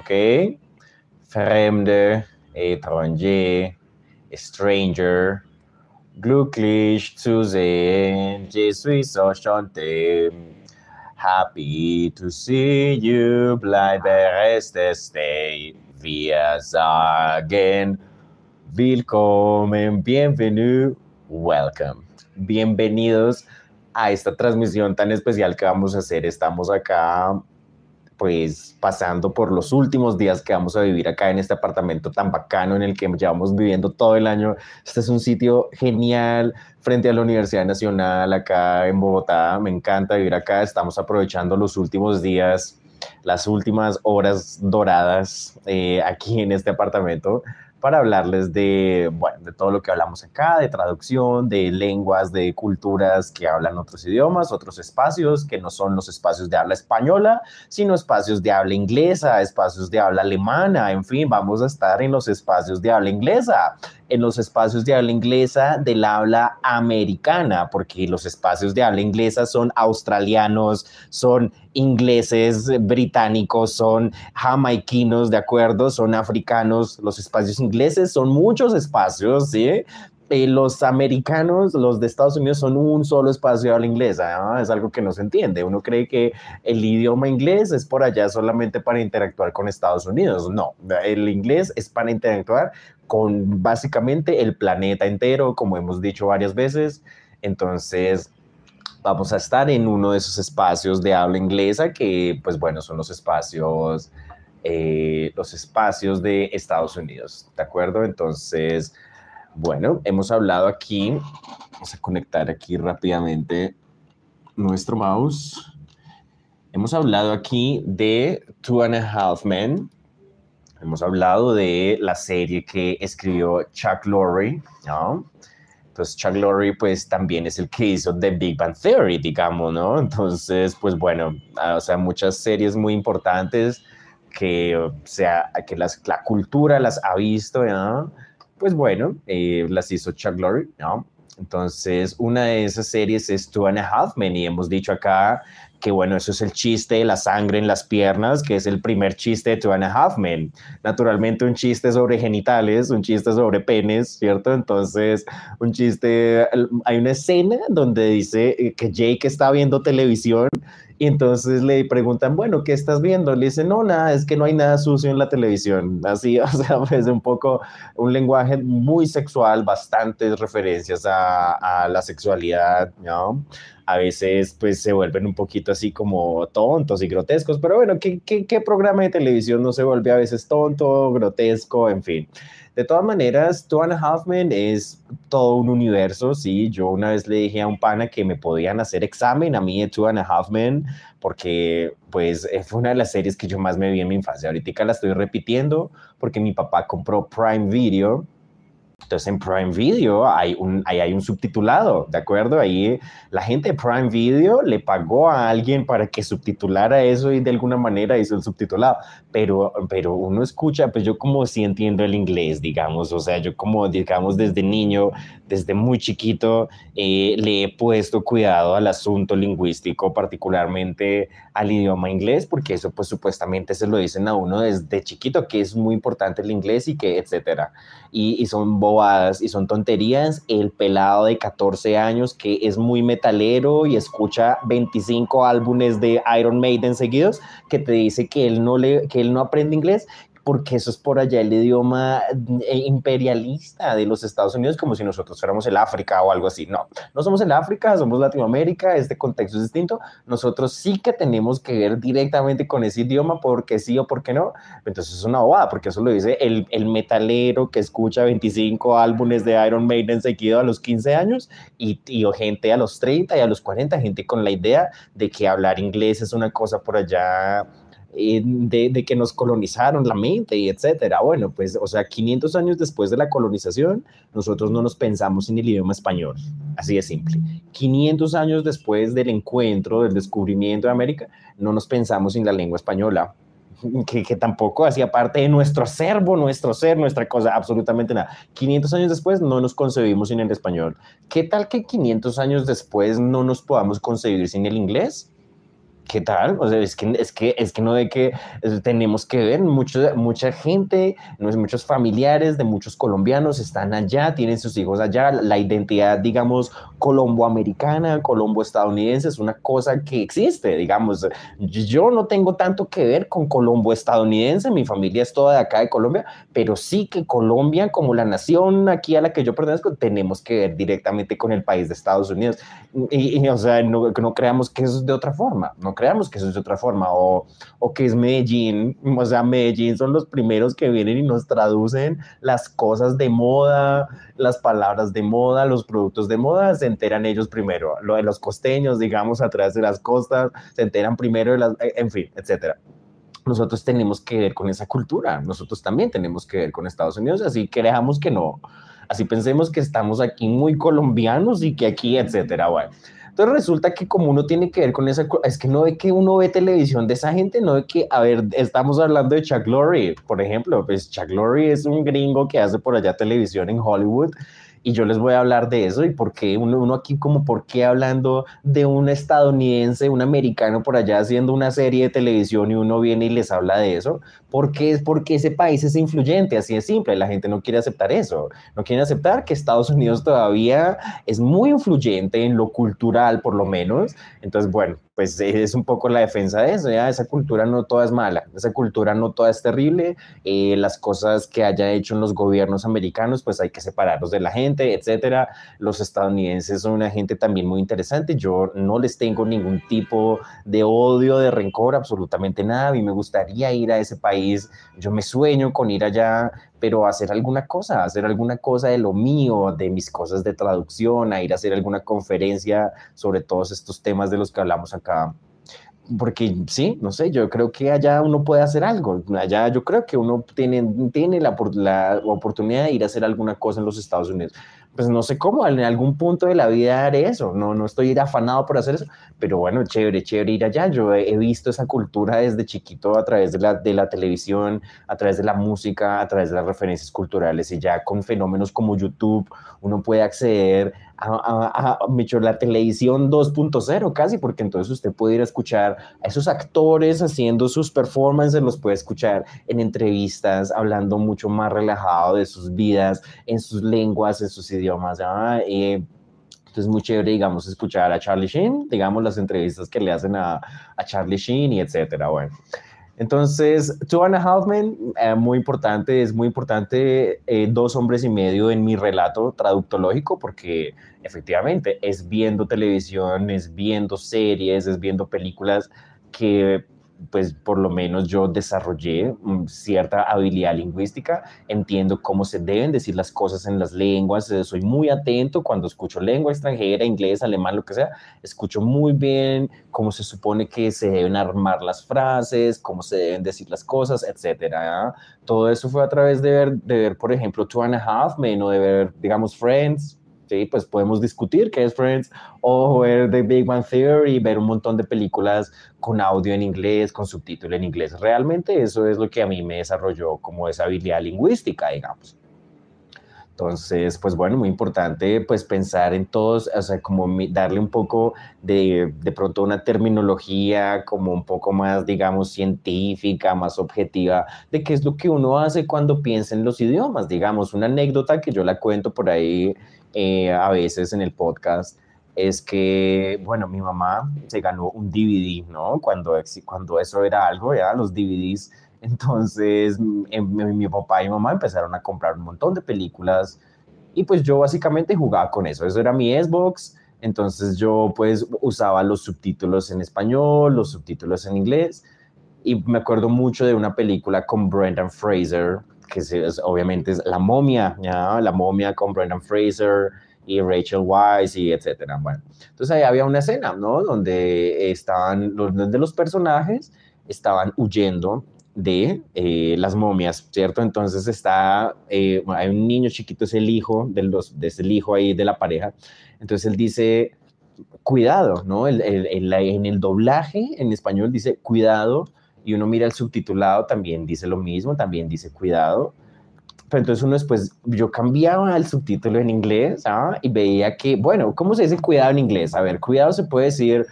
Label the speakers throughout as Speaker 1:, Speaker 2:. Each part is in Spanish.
Speaker 1: ¿ok? Fremde, étranger, stranger, glücklich zu sehen, je suis Happy to see you, bleibe reste stay. Wir sagen willkommen, bienvenue, welcome. Bienvenidos a esta transmisión tan especial que vamos a hacer. Estamos acá pues pasando por los últimos días que vamos a vivir acá en este apartamento tan bacano en el que llevamos viviendo todo el año. Este es un sitio genial frente a la Universidad Nacional acá en Bogotá. Me encanta vivir acá. Estamos aprovechando los últimos días, las últimas horas doradas eh, aquí en este apartamento para hablarles de, bueno, de todo lo que hablamos acá, de traducción, de lenguas, de culturas que hablan otros idiomas, otros espacios que no son los espacios de habla española, sino espacios de habla inglesa, espacios de habla alemana, en fin, vamos a estar en los espacios de habla inglesa en los espacios de habla inglesa del habla americana, porque los espacios de habla inglesa son australianos, son ingleses, británicos, son jamaiquinos, ¿de acuerdo? Son africanos, los espacios ingleses son muchos espacios, ¿sí? Eh, los americanos, los de Estados Unidos, son un solo espacio de habla inglesa. Es algo que no se entiende. Uno cree que el idioma inglés es por allá solamente para interactuar con Estados Unidos. No, el inglés es para interactuar con básicamente el planeta entero, como hemos dicho varias veces. Entonces, vamos a estar en uno de esos espacios de habla inglesa que, pues bueno, son los espacios, eh, los espacios de Estados Unidos, ¿de acuerdo? Entonces, bueno, hemos hablado aquí, vamos a conectar aquí rápidamente nuestro mouse. Hemos hablado aquí de Two and a Half Men, Hemos hablado de la serie que escribió Chuck Lorre, ¿no? Entonces Chuck Lorre pues también es el que hizo The Big Bang Theory, digamos, ¿no? Entonces, pues bueno, ah, o sea, muchas series muy importantes que, sea, que las, la cultura las ha visto, ¿no? Pues bueno, eh, las hizo Chuck Lorre, ¿no? Entonces, una de esas series es Two and a Half Men y hemos dicho acá que bueno, eso es el chiste de la sangre en las piernas, que es el primer chiste de Two and a Half Men. Naturalmente un chiste sobre genitales, un chiste sobre penes, ¿cierto? Entonces, un chiste, hay una escena donde dice que Jake está viendo televisión y entonces le preguntan, bueno, ¿qué estás viendo? Le dice, no, nada, es que no hay nada sucio en la televisión. Así, o sea, pues un poco un lenguaje muy sexual, bastantes referencias a, a la sexualidad, ¿no? a veces pues se vuelven un poquito así como tontos y grotescos, pero bueno, ¿qué, qué, qué programa de televisión no se vuelve a veces tonto, grotesco, en fin? De todas maneras, Two and a Half Men es todo un universo, sí. Yo una vez le dije a un pana que me podían hacer examen a mí de Two and a Half Men, porque pues eh, fue una de las series que yo más me vi en mi infancia. Ahorita la estoy repitiendo porque mi papá compró Prime Video entonces en Prime Video hay un, ahí hay un subtitulado, ¿de acuerdo? Ahí la gente de Prime Video le pagó a alguien para que subtitulara eso y de alguna manera hizo el subtitulado. Pero, pero uno escucha, pues yo como sí entiendo el inglés, digamos, o sea, yo como, digamos, desde niño, desde muy chiquito, eh, le he puesto cuidado al asunto lingüístico, particularmente al idioma inglés, porque eso pues supuestamente se lo dicen a uno desde chiquito, que es muy importante el inglés y que, etcétera. Y, y son bobadas y son tonterías. El pelado de 14 años que es muy metalero y escucha 25 álbumes de Iron Maiden seguidos, que te dice que él no, le, que él no aprende inglés porque eso es por allá el idioma eh, imperialista de los Estados Unidos, como si nosotros fuéramos el África o algo así. No, no somos el África, somos Latinoamérica, este contexto es distinto. Nosotros sí que tenemos que ver directamente con ese idioma, porque sí o porque no. Entonces es una bobada, porque eso lo dice el, el metalero que escucha 25 álbumes de Iron Maiden seguido a los 15 años y, y gente a los 30 y a los 40, gente con la idea de que hablar inglés es una cosa por allá de, que nos colonizaron la mente y etcétera. Bueno, pues, o sea, 500 años después de la colonización, nosotros no nos pensamos en el idioma español, así de simple. 500 años después del encuentro, del descubrimiento de América, no nos pensamos en la lengua española, que, que, tampoco hacía parte de nuestro acervo, nuestro ser, nuestra cosa, absolutamente nada. 500 años después no nos concebimos sin el español. ¿Qué tal que 500 años después no nos podamos concebir sin el inglés? ¿Qué tal? O sea, es que, es que, es que no de que tenemos que ver, mucho, mucha gente, muchos familiares de muchos colombianos están allá, tienen sus hijos allá, la identidad, digamos, colomboamericana, colombo-estadounidense es una cosa que existe, digamos, yo no tengo tanto que ver con colombo-estadounidense, mi familia es toda de acá de Colombia, pero sí que Colombia, como la nación aquí a la que yo pertenezco, tenemos que ver directamente con el país de Estados Unidos. Y, o sea, no, no creamos que eso es de otra forma, no creamos que eso es otra forma, o, o que es Medellín, o sea, Medellín son los primeros que vienen y nos traducen las cosas de moda, las palabras de moda, los productos de moda, se enteran ellos primero, lo de los costeños, digamos, atrás de las costas, se enteran primero de las, en fin, etcétera nosotros tenemos que ver con esa cultura, nosotros también tenemos que ver con Estados Unidos, así creamos que no, así pensemos que estamos aquí muy colombianos y que aquí, etcétera, bueno. Entonces resulta que como uno tiene que ver con esa, es que no ve que uno ve televisión de esa gente, no ve que, a ver, estamos hablando de Chuck Lorre, por ejemplo, pues Chuck Lorre es un gringo que hace por allá televisión en Hollywood y yo les voy a hablar de eso y por qué uno, aquí como por qué hablando de un estadounidense, un americano por allá haciendo una serie de televisión y uno viene y les habla de eso, porque es porque ese país es influyente, así es simple, la gente no quiere aceptar eso, no quiere aceptar que Estados Unidos todavía es muy influyente en lo cultural por lo menos, entonces bueno, pues es un poco la defensa de eso, ya esa cultura no toda es mala, esa cultura no toda es terrible, eh, las cosas que haya hecho en los gobiernos americanos, pues hay que separarlos de la gente, etcétera. Los estadounidenses son una gente también muy interesante, yo no les tengo ningún tipo de odio, de rencor, absolutamente nada, a mí me gustaría ir a ese país, yo me sueño con ir allá, pero hacer alguna cosa, hacer alguna cosa de lo mío, de mis cosas de traducción, a ir a hacer alguna conferencia sobre todos estos temas de los que hablamos acá. Porque sí, no sé, yo creo que allá uno puede hacer algo. Allá yo creo que uno tiene, tiene la, la oportunidad de ir a hacer alguna cosa en los Estados Unidos pues no sé cómo, en algún punto de la vida haré eso, no, no estoy afanado por hacer eso, pero bueno, chévere, chévere ir allá. Yo he, visto esa cultura desde chiquito a través de la, de la televisión, a través de la música, a través de las referencias culturales y ya con fenómenos como YouTube uno puede acceder a, la televisión 2.0 casi, porque entonces usted puede ir a escuchar a esos actores haciendo sus performances, los puede escuchar en entrevistas, hablando mucho más relajado de sus vidas, en sus lenguas, en sus idiomas. entonces es muy chévere, digamos, escuchar a Charlie Sheen, digamos, las entrevistas que le hacen a, a Charlie Sheen y etcétera. Bueno. Entonces, Two and a Half eh, muy importante, es muy importante eh, dos hombres y medio en mi relato traductológico, porque efectivamente es viendo televisión, es viendo series, es viendo películas que pues por lo menos yo desarrollé mm, cierta habilidad lingüística, entiendo cómo se deben decir las cosas en las lenguas, eh, soy muy atento cuando escucho lengua extranjera, inglés, alemán, lo que sea, escucho muy bien cómo se supone que se deben armar las frases, cómo se deben decir las cosas, etcétera. Todo eso fue a través de ver, de ver, por ejemplo, Two and a Half Men o de ver, digamos, Friends, ¿sí? Pues podemos discutir qué es Friends o ver The Big Bang Theory, ver un montón de películas con audio en inglés, con subtítulo en inglés. Realmente eso es lo que a mí me desarrolló como esa habilidad lingüística, digamos. Entonces, pues bueno, muy importante pues pensar en todos, o sea, como darle un poco de, de pronto una terminología como un poco más, digamos, científica, más objetiva, de qué es lo que uno hace cuando piensa en los idiomas. Digamos, una anécdota que yo la cuento por ahí eh, a veces en el podcast es que, bueno, mi mamá se ganó un DVD, ¿no? Cuando, cuando eso era algo, ya los DVDs. Entonces, em, mi, papá y mamá empezaron a comprar un montón de películas y pues yo básicamente jugaba con eso. Eso era mi Xbox. Entonces yo pues usaba los subtítulos en español, los subtítulos en inglés. Y me acuerdo mucho de una película con Brendan Fraser que es, obviamente es La Momia, ¿ya? La Momia con Brendan Fraser y Rachel Weisz y etcétera. Bueno, entonces ahí había una escena, ¿no? Donde estaban, los, de los personajes estaban huyendo de eh, las momias, ¿cierto? Entonces está, eh, hay un niño chiquito, es el hijo, de los, es el hijo ahí de la pareja, entonces él dice, cuidado, ¿no? El, el, en el doblaje en español dice, cuidado, y uno mira el subtitulado, también dice lo mismo, también dice cuidado. Pero entonces uno después, yo cambiaba el subtítulo en inglés ¿ah? y veía que, bueno, ¿cómo se dice cuidado en inglés? A ver, cuidado se puede decir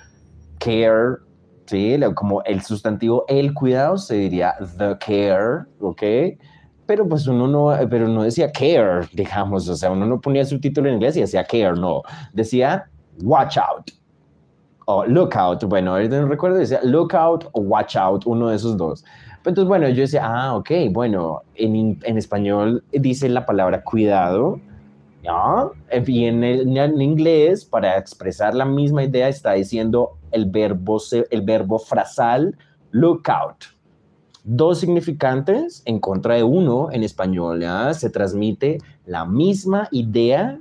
Speaker 1: care, Sí, como el sustantivo el cuidado se diría the care, ¿ok? Pero pues uno no, pero no decía care, digamos, o sea, uno no ponía su título en inglés y decía care, no, decía watch out o look out, bueno, ahorita no recuerdo, decía look out o watch out, uno de esos dos. Entonces, bueno, yo decía, ah, ok, bueno, en, en español dice la palabra cuidado, ¿no? Y en, en, inglés, para expresar la misma idea, está diciendo el verbo, el verbo frasal look out. Dos significantes en contra de uno en español, ¿ya? Se transmite la misma idea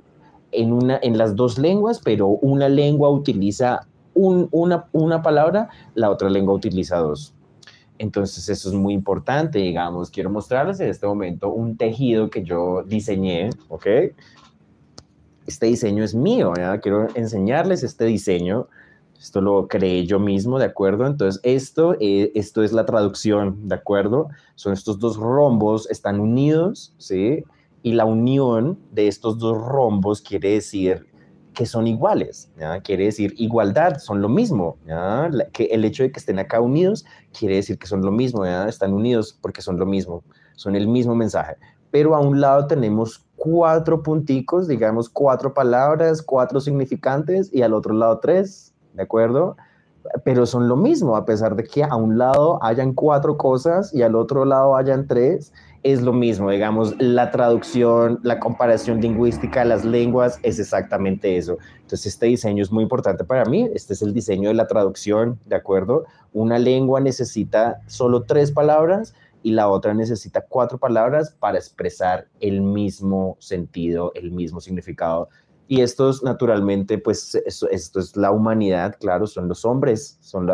Speaker 1: en, una, en las dos lenguas, pero una lengua utiliza una, una palabra, la otra lengua utiliza dos. Entonces eso es muy importante, digamos. Quiero mostrarles en este momento un tejido que yo diseñé, ¿ok? Este diseño es mío, ¿ya? Quiero enseñarles este diseño. Esto lo creé yo mismo, ¿de acuerdo? Entonces esto, eh, esto es la traducción, ¿de acuerdo? Son estos dos rombos, están unidos, ¿sí? Y la unión de estos dos rombos quiere decir que son iguales, ¿ya? quiere decir igualdad, son lo mismo, ¿ya? que el hecho de que estén acá unidos quiere decir que son lo mismo, ¿ya? están unidos porque son lo mismo, son el mismo mensaje. Pero a un lado tenemos cuatro punticos, digamos cuatro palabras, cuatro significantes y al otro lado tres, ¿de acuerdo? Pero son lo mismo, a pesar de que a un lado hayan cuatro cosas y al otro lado hayan tres, es lo mismo, digamos, la traducción, la comparación lingüística, las lenguas, es exactamente eso. Entonces, este diseño es muy importante para mí, este es el diseño de la traducción, ¿de acuerdo? Una lengua necesita solo tres palabras y la otra necesita cuatro palabras para expresar el mismo sentido, el mismo significado. Y estos, naturalmente, pues esto, es la humanidad, claro, son los hombres, son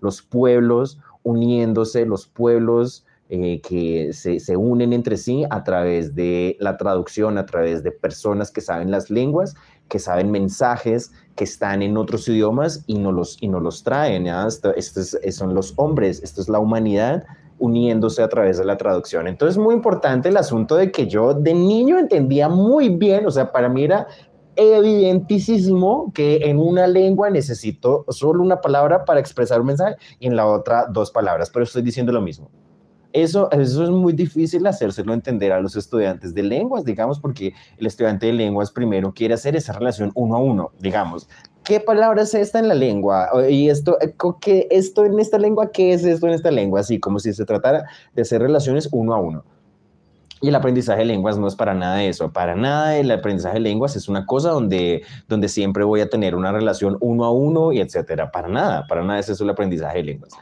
Speaker 1: los pueblos uniéndose, los pueblos eh, que se, unen entre sí a través de la traducción, a través de personas que saben las lenguas, que saben mensajes que están en otros idiomas y no los, y no los traen. Estos son los hombres, esto es la humanidad uniéndose a través de la traducción. Entonces, muy importante el asunto de que yo de niño entendía muy bien, o sea, para mí era evidentísimo que en una lengua necesito solo una palabra para expresar un mensaje y en la otra dos palabras, pero estoy diciendo lo mismo. Eso, eso es muy difícil hacérselo entender a los estudiantes de lenguas, digamos, porque el estudiante de lenguas primero quiere hacer esa relación uno a uno, digamos. ¿Qué palabra es esta en la lengua? Y esto, eh, ¿qué, esto en esta lengua, ¿qué es esto en esta lengua? Así como si se tratara de hacer relaciones uno a uno. Y el aprendizaje de lenguas no es para nada eso, para nada el aprendizaje de lenguas es una cosa donde, donde siempre voy a tener una relación uno a uno y etcétera. Para nada, para nada es eso el aprendizaje de lenguas.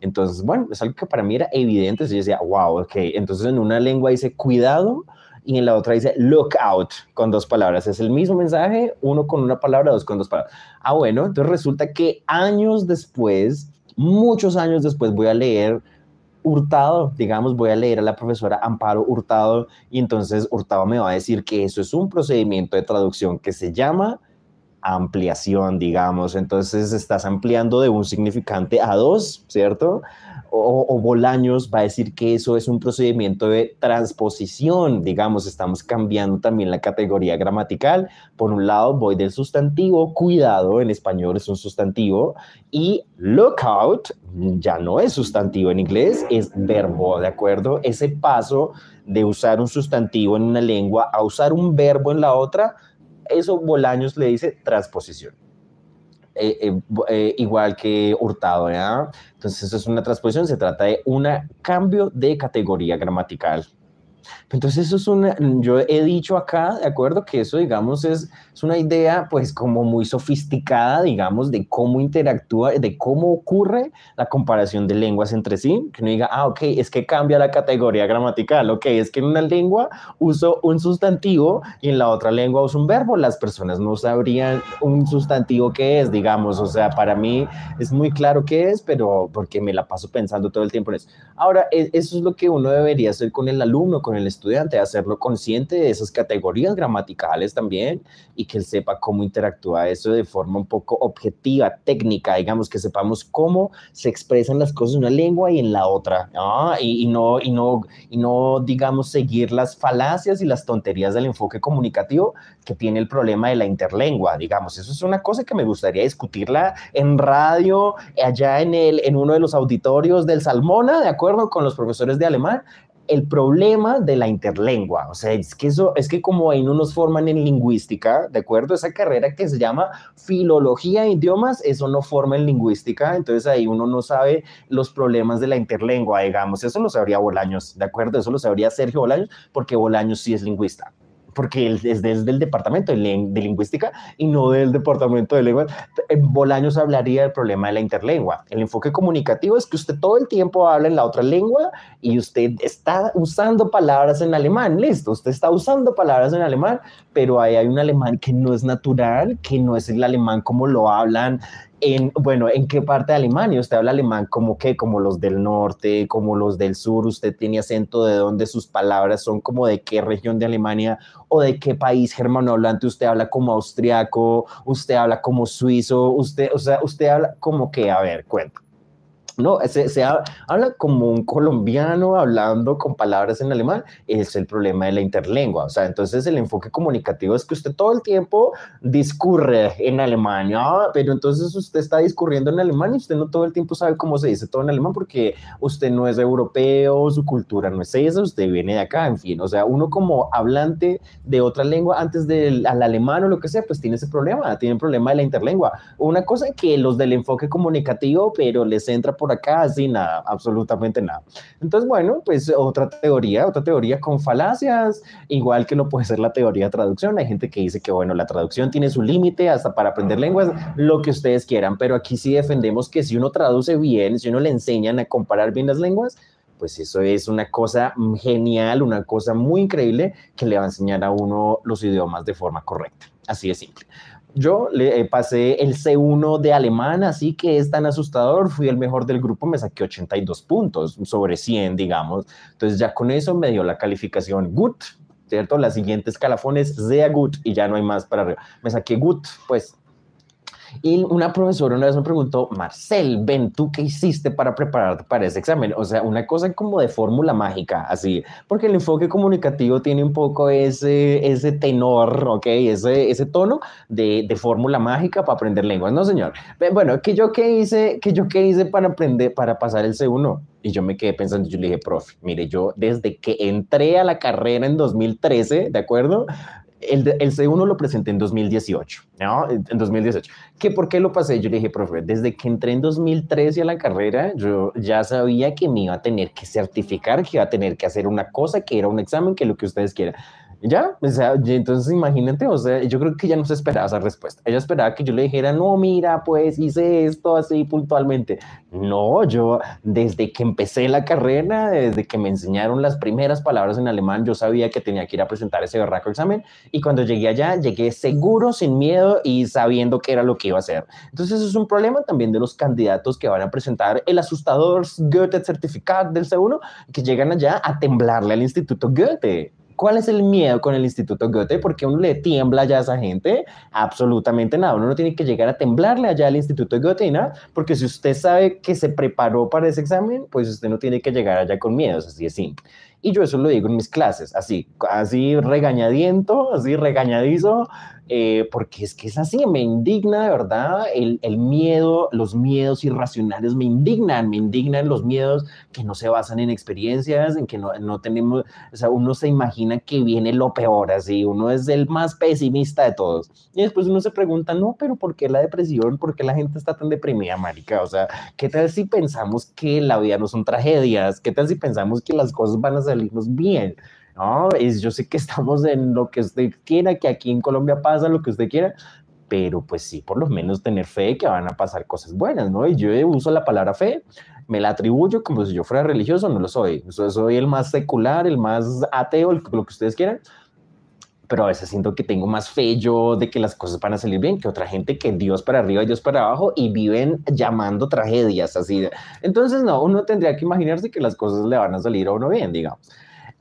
Speaker 1: Entonces, bueno, es algo que para mí era evidente. Yo decía, wow, ok. Entonces, en una lengua dice cuidado y en la otra dice look out con dos palabras. Es el mismo mensaje, uno con una palabra, dos con dos palabras. Ah, bueno, entonces resulta que años después, muchos años después, voy a leer Hurtado, digamos, voy a leer a la profesora Amparo Hurtado y entonces Hurtado me va a decir que eso es un procedimiento de traducción que se llama ampliación, digamos. Entonces estás ampliando de un significante a dos, ¿cierto? O, Bolaños va a decir que eso es un procedimiento de transposición, digamos, estamos cambiando también la categoría gramatical. Por un lado, voy del sustantivo, cuidado, en español es un sustantivo, y lookout ya no es sustantivo en inglés, es verbo, ¿de acuerdo? Ese paso de usar un sustantivo en una lengua a usar un verbo en la otra eso Bolaños le dice transposición. Eh, eh, eh, igual que Hurtado. Entonces, eso es una transposición, se trata de un cambio de categoría gramatical. Entonces eso es una, yo he dicho acá, de acuerdo, que eso, digamos, es, es una idea pues como muy sofisticada, digamos, de cómo interactúa, de cómo ocurre la comparación de lenguas entre sí, que no diga, ah, ok, es que cambia la categoría gramatical, ok, es que en una lengua uso un sustantivo y en la otra lengua uso un verbo, las personas no sabrían un sustantivo qué es, digamos, o sea, para mí es muy claro qué es, pero porque me la paso pensando todo el tiempo en eso. Ahora, e, eso es lo que uno debería hacer con el alumno, con con el estudiante, hacerlo consciente de esas categorías gramaticales también y que él sepa cómo interactúa eso de forma un poco objetiva, técnica, digamos, que sepamos cómo se expresan las cosas en una lengua y en la otra, y, no, y, no, y no, digamos, seguir las falacias y las tonterías del enfoque comunicativo que tiene el problema de la interlengua, digamos. Eso es una cosa que me gustaría discutirla en radio, allá en, el, en uno de los auditorios del Salmona, de acuerdo con los profesores de alemán, el problema de la interlengua. O sea, es que eso, es que como ahí no nos forman en lingüística, ¿de acuerdo? Esa carrera que se llama filología de idiomas, eso no forma en lingüística, entonces ahí uno no sabe los problemas de la interlengua, digamos. Eso lo sabría Bolaños, ¿de acuerdo? Eso lo sabría Sergio Bolaños, porque Bolaños sí es lingüista porque él es desde el departamento de, lingüística y no del departamento de lengua. Bolaños hablaría del problema de la interlengua. El enfoque comunicativo es que usted todo el tiempo habla en la otra lengua y usted está usando palabras en alemán. Listo, usted está usando palabras en alemán, pero ahí hay un alemán que no es natural, que no es el alemán como lo hablan en, bueno, ¿en qué parte de Alemania? ¿Usted habla alemán como qué? Como los del norte, como los del sur, ¿usted tiene acento de dónde sus palabras son como de qué región de Alemania o de qué país germanohablante? ¿Usted habla como austriaco? ¿Usted habla como suizo? ¿Usted, o sea, usted habla como qué? A ver, cuenta. No, se, habla como un colombiano hablando con palabras en alemán, es el problema de la interlengua. O sea, entonces el enfoque comunicativo es que usted todo el tiempo discurre en alemán, pero entonces usted está discurriendo en alemán y usted no todo el tiempo sabe cómo se dice todo en alemán porque usted no es europeo, su cultura no es esa, usted viene de acá, en fin. O sea, uno como hablante de otra lengua antes del al alemán o lo que sea, pues tiene ese problema, tiene el problema de la interlengua. Una cosa que los del enfoque comunicativo, pero les entra por acá, así nada, absolutamente nada. Entonces, bueno, pues otra teoría, otra teoría con falacias, igual que lo puede ser la teoría de traducción. Hay gente que dice que, bueno, la traducción tiene su límite hasta para aprender lenguas, lo que ustedes quieran, pero aquí sí defendemos que si uno traduce bien, si uno le enseñan a comparar bien las lenguas, pues eso es una cosa genial, una cosa muy increíble que le va a enseñar a uno los idiomas de forma correcta. Así de simple. Yo le eh, pasé el C1 de alemán, así que es tan asustador. Fui el mejor del grupo, me saqué 82 puntos sobre 100, digamos. Entonces ya con eso me dio la calificación good, ¿cierto? La siguiente escalafón es sehr good y ya no hay más para arriba. Me saqué good, pues y una profesora una vez me preguntó, Marcel, ven, ¿tú qué hiciste para prepararte para ese examen? O sea, una cosa como de fórmula mágica, así, porque el enfoque comunicativo tiene un poco ese, ese tenor, ¿ok? Ese, ese tono de, de fórmula mágica para aprender lenguas, ¿no, señor? Bueno, ¿qué yo qué hice, que yo qué hice para aprender, para pasar el C1? Y yo me quedé pensando, yo le dije, profe, mire, yo desde que entré a la carrera en 2013, ¿de acuerdo? El, el, C1 lo presenté en 2018, ¿no? En 2018. ¿Qué, ¿Por qué lo pasé? Yo le dije, profe, desde que entré en 2013 a la carrera, yo ya sabía que me iba a tener que certificar, que iba a tener que hacer una cosa, que era un examen, que lo que ustedes quieran. Ya, o sea, entonces imagínate, o sea, yo creo que ella no se esperaba esa respuesta. Ella esperaba que yo le dijera, no, mira, pues hice esto así puntualmente. No, yo desde que empecé la carrera, desde que me enseñaron las primeras palabras en alemán, yo sabía que tenía que ir a presentar ese berraco examen. Y cuando llegué allá, llegué seguro, sin miedo y sabiendo qué era lo que iba a hacer. Entonces, eso es un problema también de los candidatos que van a presentar el asustador Goethe Certificado del C1, que llegan allá a temblarle al Instituto Goethe. ¿Cuál es el miedo con el Instituto Goethe? Porque uno le tiembla ya a esa gente. Absolutamente nada. Uno no tiene que llegar a temblarle allá al Instituto Goethe, ¿no? Porque si usted sabe que se preparó para ese examen, pues usted no tiene que llegar allá con miedos, así de simple. Y yo eso lo digo en mis clases, así, así regañadiento, así regañadizo, eh, porque es que es así, me indigna de verdad el, el, miedo, los miedos irracionales me indignan, me indignan los miedos que no se basan en experiencias, en que no, no tenemos, o sea, uno se imagina que viene lo peor, así, uno es el más pesimista de todos. Y después uno se pregunta, no, pero ¿por qué la depresión? ¿Por qué la gente está tan deprimida, marica? O sea, ¿qué tal si pensamos que la vida no son tragedias? ¿Qué tal si pensamos que las cosas van a salirnos bien? No, es, yo sé que estamos en lo que usted quiera, que aquí en Colombia pasa lo que usted quiera, pero pues sí, por lo menos tener fe que van a pasar cosas buenas, ¿no? Y yo uso la palabra fe, me la atribuyo como si yo fuera religioso, no lo soy. Soy el más secular, el más ateo, lo que ustedes quieran, pero a veces siento que tengo más fe yo de que las cosas van a salir bien que otra gente que Dios para arriba y Dios para abajo y viven llamando tragedias así. Entonces, no, uno tendría que imaginarse que las cosas le van a salir a uno bien, digamos.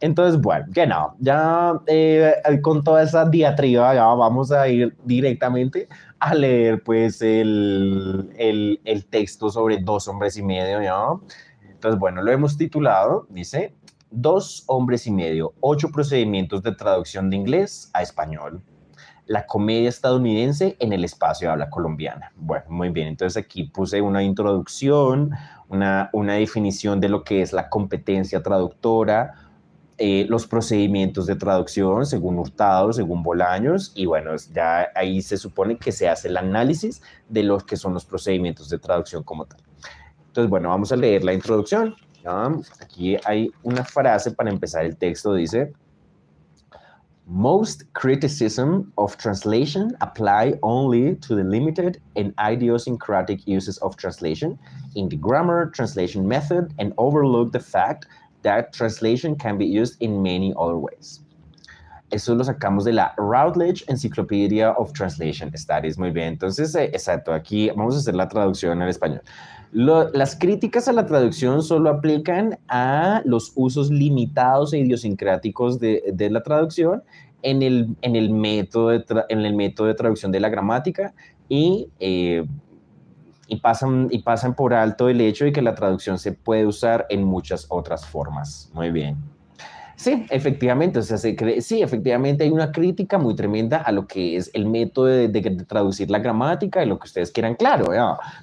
Speaker 1: Entonces, bueno, que no, ya eh, con toda esa diatriba ya vamos a ir directamente a leer pues el, el, el texto sobre dos hombres y medio, ¿ya? Entonces, bueno, lo hemos titulado, dice, Dos hombres y medio, ocho procedimientos de traducción de inglés a español. La comedia estadounidense en el espacio de habla colombiana. Bueno, muy bien, entonces aquí puse una introducción, una, una definición de lo que es la competencia traductora, eh, los procedimientos de traducción según Hurtado, según Bolaños, y bueno, ya ahí se supone que se hace el análisis de los que son los procedimientos de traducción como tal. Entonces, bueno, vamos a leer la introducción. Aquí hay una frase para empezar el texto, dice, Most criticism of translation apply only to the limited and idiosyncratic uses of translation in the grammar translation method and overlook the fact that translation can be used in many other ways. Eso lo sacamos de la Routledge Encyclopedia of Translation Studies. Muy bien, entonces, eh, exacto, aquí vamos a hacer la traducción al español las críticas a la traducción solo aplican a los usos limitados e idiosincráticos de, la traducción en el, en, el método de en el método de traducción de la gramática y, eh, y, pasan, y pasan por alto el hecho de que la traducción se puede usar en muchas otras formas. Muy bien. Sí, efectivamente, o sea, se sí, efectivamente hay una crítica muy tremenda a lo que es el método de, traducir la gramática y lo que ustedes quieran, claro,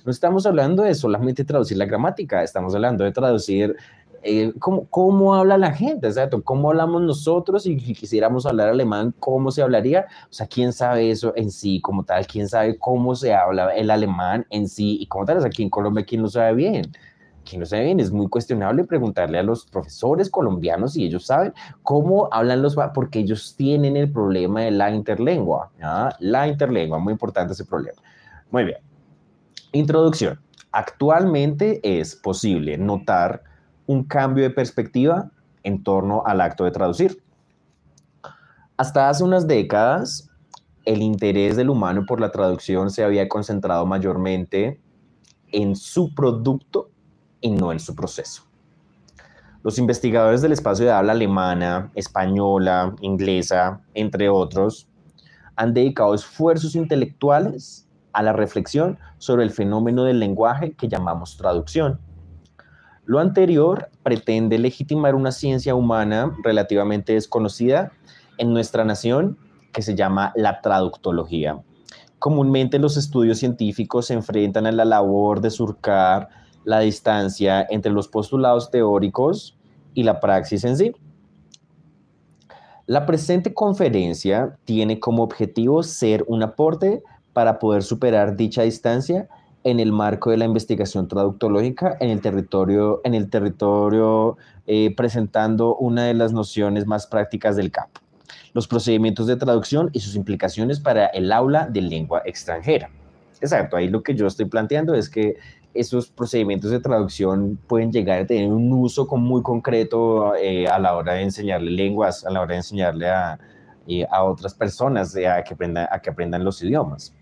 Speaker 1: no estamos hablando de solamente traducir la gramática, estamos hablando de traducir eh, cómo, cómo, habla la gente, ¿cierto? ¿Cómo hablamos nosotros? Y si quisiéramos hablar alemán, ¿cómo se hablaría? O sea, ¿quién sabe eso en sí como tal? ¿Quién sabe cómo se habla el alemán en sí y como tal? O sea, aquí en Colombia, ¿quién lo sabe bien? que no sabe bien, es muy cuestionable preguntarle a los profesores colombianos si ellos saben cómo hablan los, porque ellos tienen el problema de la interlengua, la interlengua, muy importante ese problema. Muy bien. Introducción. Actualmente es posible notar un cambio de perspectiva en torno al acto de traducir. Hasta hace unas décadas, el interés del humano por la traducción se había concentrado mayormente en su producto y no en su proceso. Los investigadores del espacio de habla alemana, española, inglesa, entre otros, han dedicado esfuerzos intelectuales a la reflexión sobre el fenómeno del lenguaje que llamamos traducción. Lo anterior pretende legitimar una ciencia humana relativamente desconocida en nuestra nación que se llama la traductología. Comúnmente los estudios científicos se enfrentan a la labor de surcar la distancia entre los postulados teóricos y la praxis en sí. La presente conferencia tiene como objetivo ser un aporte para poder superar dicha distancia en el marco de la investigación traductológica en el territorio, en el territorio eh, presentando una de las nociones más prácticas del campo, los procedimientos de traducción y sus implicaciones para el aula de lengua extranjera. Exacto, ahí lo que yo estoy planteando es que esos procedimientos de traducción pueden llegar a tener un uso muy concreto eh, a la hora de enseñarle lenguas, a la hora de enseñarle a, eh, a otras personas eh, a, que aprendan, a que aprendan los idiomas.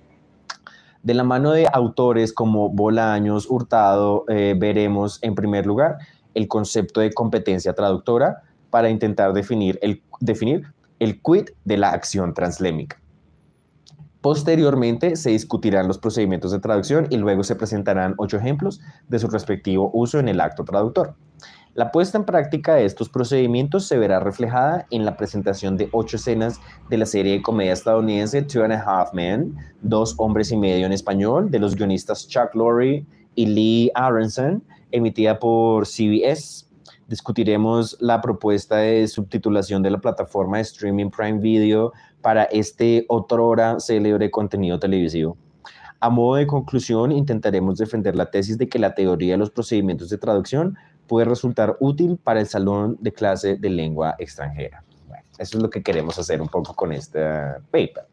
Speaker 1: De la mano de autores como Bolaños, Hurtado, veremos en primer lugar el concepto de competencia traductora para intentar definir el, definir el quid de la acción translémica. Posteriormente se discutirán los procedimientos de traducción y luego se presentarán ocho ejemplos de su respectivo uso en el acto traductor. La puesta en práctica de estos procedimientos se verá reflejada en la presentación de ocho escenas de la serie de comedia estadounidense Two and a Half Men, Dos Hombres y Medio en español, de los guionistas Chuck Lorre y Lee Aronson, emitida por CBS. Discutiremos la propuesta de subtitulación de la plataforma de streaming Prime Video para este otrora célebre contenido televisivo. A modo de conclusión, intentaremos defender la tesis de que la teoría de los procedimientos de traducción puede resultar útil para el salón de clase de lengua extranjera. Bueno, eso es lo que queremos hacer un poco con este paper.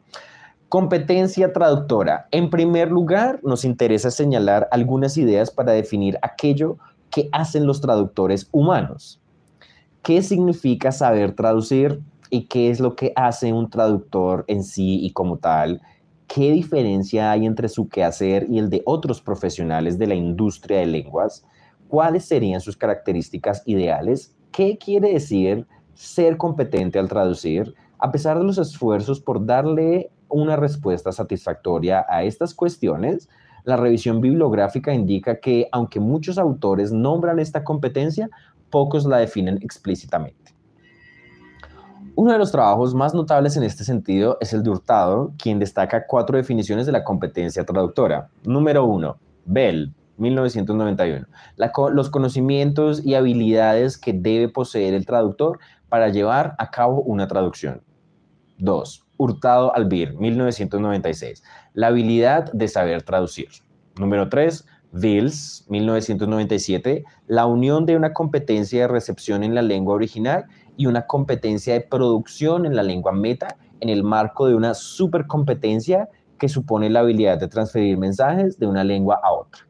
Speaker 1: Competencia traductora. En primer lugar, nos interesa señalar algunas ideas para definir aquello que hacen los traductores humanos. ¿Qué significa saber traducir? y qué es lo que hace un traductor en sí y como tal, qué diferencia hay entre su quehacer y el de otros profesionales de la industria de lenguas, cuáles serían sus características ideales, qué quiere decir ser competente al traducir, a pesar de los esfuerzos por darle una respuesta satisfactoria a estas cuestiones, la revisión bibliográfica indica que, aunque muchos autores nombran esta competencia, pocos la definen explícitamente. Uno de los trabajos más notables en este sentido es el de Hurtado, quien destaca cuatro definiciones de la competencia traductora. Número uno, Bell, 1991. los conocimientos y habilidades que debe poseer el traductor para llevar a cabo una traducción. Dos, Hurtado Albir, 1996. La habilidad de saber traducir. Número 3. Vils, 1997. La unión de una competencia de recepción en la lengua original y una competencia de producción en la lengua meta en el marco de una supercompetencia que supone la habilidad de transferir mensajes de una lengua a otra.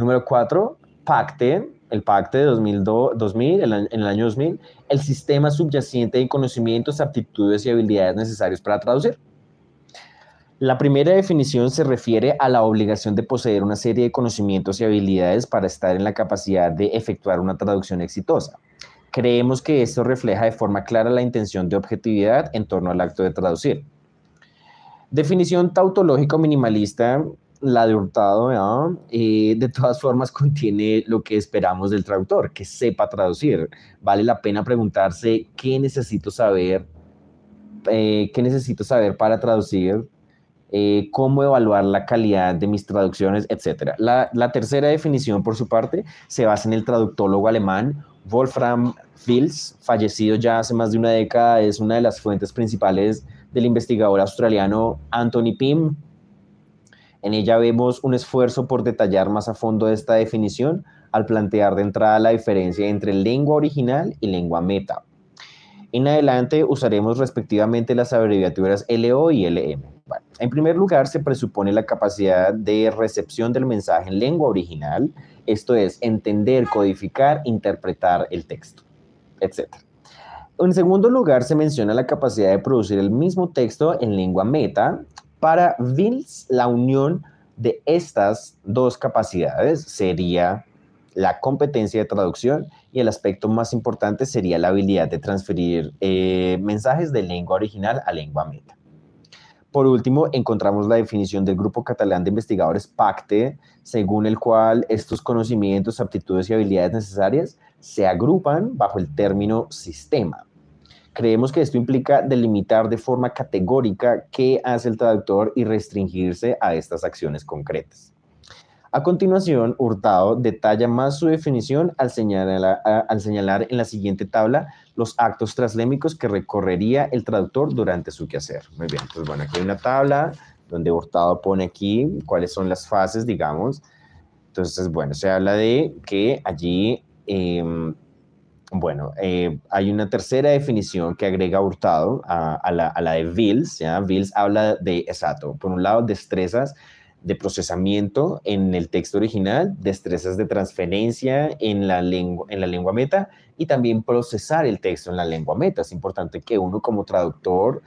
Speaker 1: Número 4. Pacte, el Pacte de 2000, en el año 2000, el sistema subyacente de conocimientos, aptitudes y habilidades necesarios para traducir. La primera definición se refiere a la obligación de poseer una serie de conocimientos y habilidades para estar en la capacidad de efectuar una traducción exitosa. Creemos que esto refleja de forma clara la intención de objetividad en torno al acto de traducir. Definición tautológica minimalista la de Hurtado, eh, de todas formas contiene lo que esperamos del traductor, que sepa traducir. Vale la pena preguntarse qué necesito saber, eh, qué necesito saber para traducir, eh, cómo evaluar la calidad de mis traducciones, etc. La, la, tercera definición, por su parte, se basa en el traductólogo alemán Wolfram Fils, fallecido ya hace más de una década, es una de las fuentes principales del investigador australiano Anthony Pym, en ella vemos un esfuerzo por detallar más a fondo esta definición al plantear de entrada la diferencia entre lengua original y lengua meta. En adelante usaremos respectivamente las abreviaturas LO y LM. en primer lugar, se presupone la capacidad de recepción del mensaje en lengua original, esto es, entender, codificar, interpretar el texto, etc. En segundo lugar, se menciona la capacidad de producir el mismo texto en lengua meta, para Vils, la unión de estas dos capacidades sería la competencia de traducción y el aspecto más importante sería la habilidad de transferir eh, mensajes de lengua original a lengua meta. Por último, encontramos la definición del Grupo Catalán de Investigadores PACTE, según el cual estos conocimientos, aptitudes y habilidades necesarias se agrupan bajo el término sistema. Creemos que esto implica delimitar de forma categórica qué hace el traductor y restringirse a estas acciones concretas. A continuación, Hurtado detalla más su definición al señalar, al señalar en la siguiente tabla los actos traslémicos que recorrería el traductor durante su quehacer. Muy bien, pues bueno, aquí hay una tabla donde Hurtado pone aquí cuáles son las fases, digamos. Entonces, bueno, se habla de que allí em, bueno, eh, hay una tercera definición que agrega Hurtado a, la, de Vils. ¿ya? Vils habla de, exacto, por un lado, destrezas de procesamiento en el texto original, destrezas de transferencia en la, lengua, en la lengua meta y también procesar el texto en la lengua meta. Es importante que uno como traductor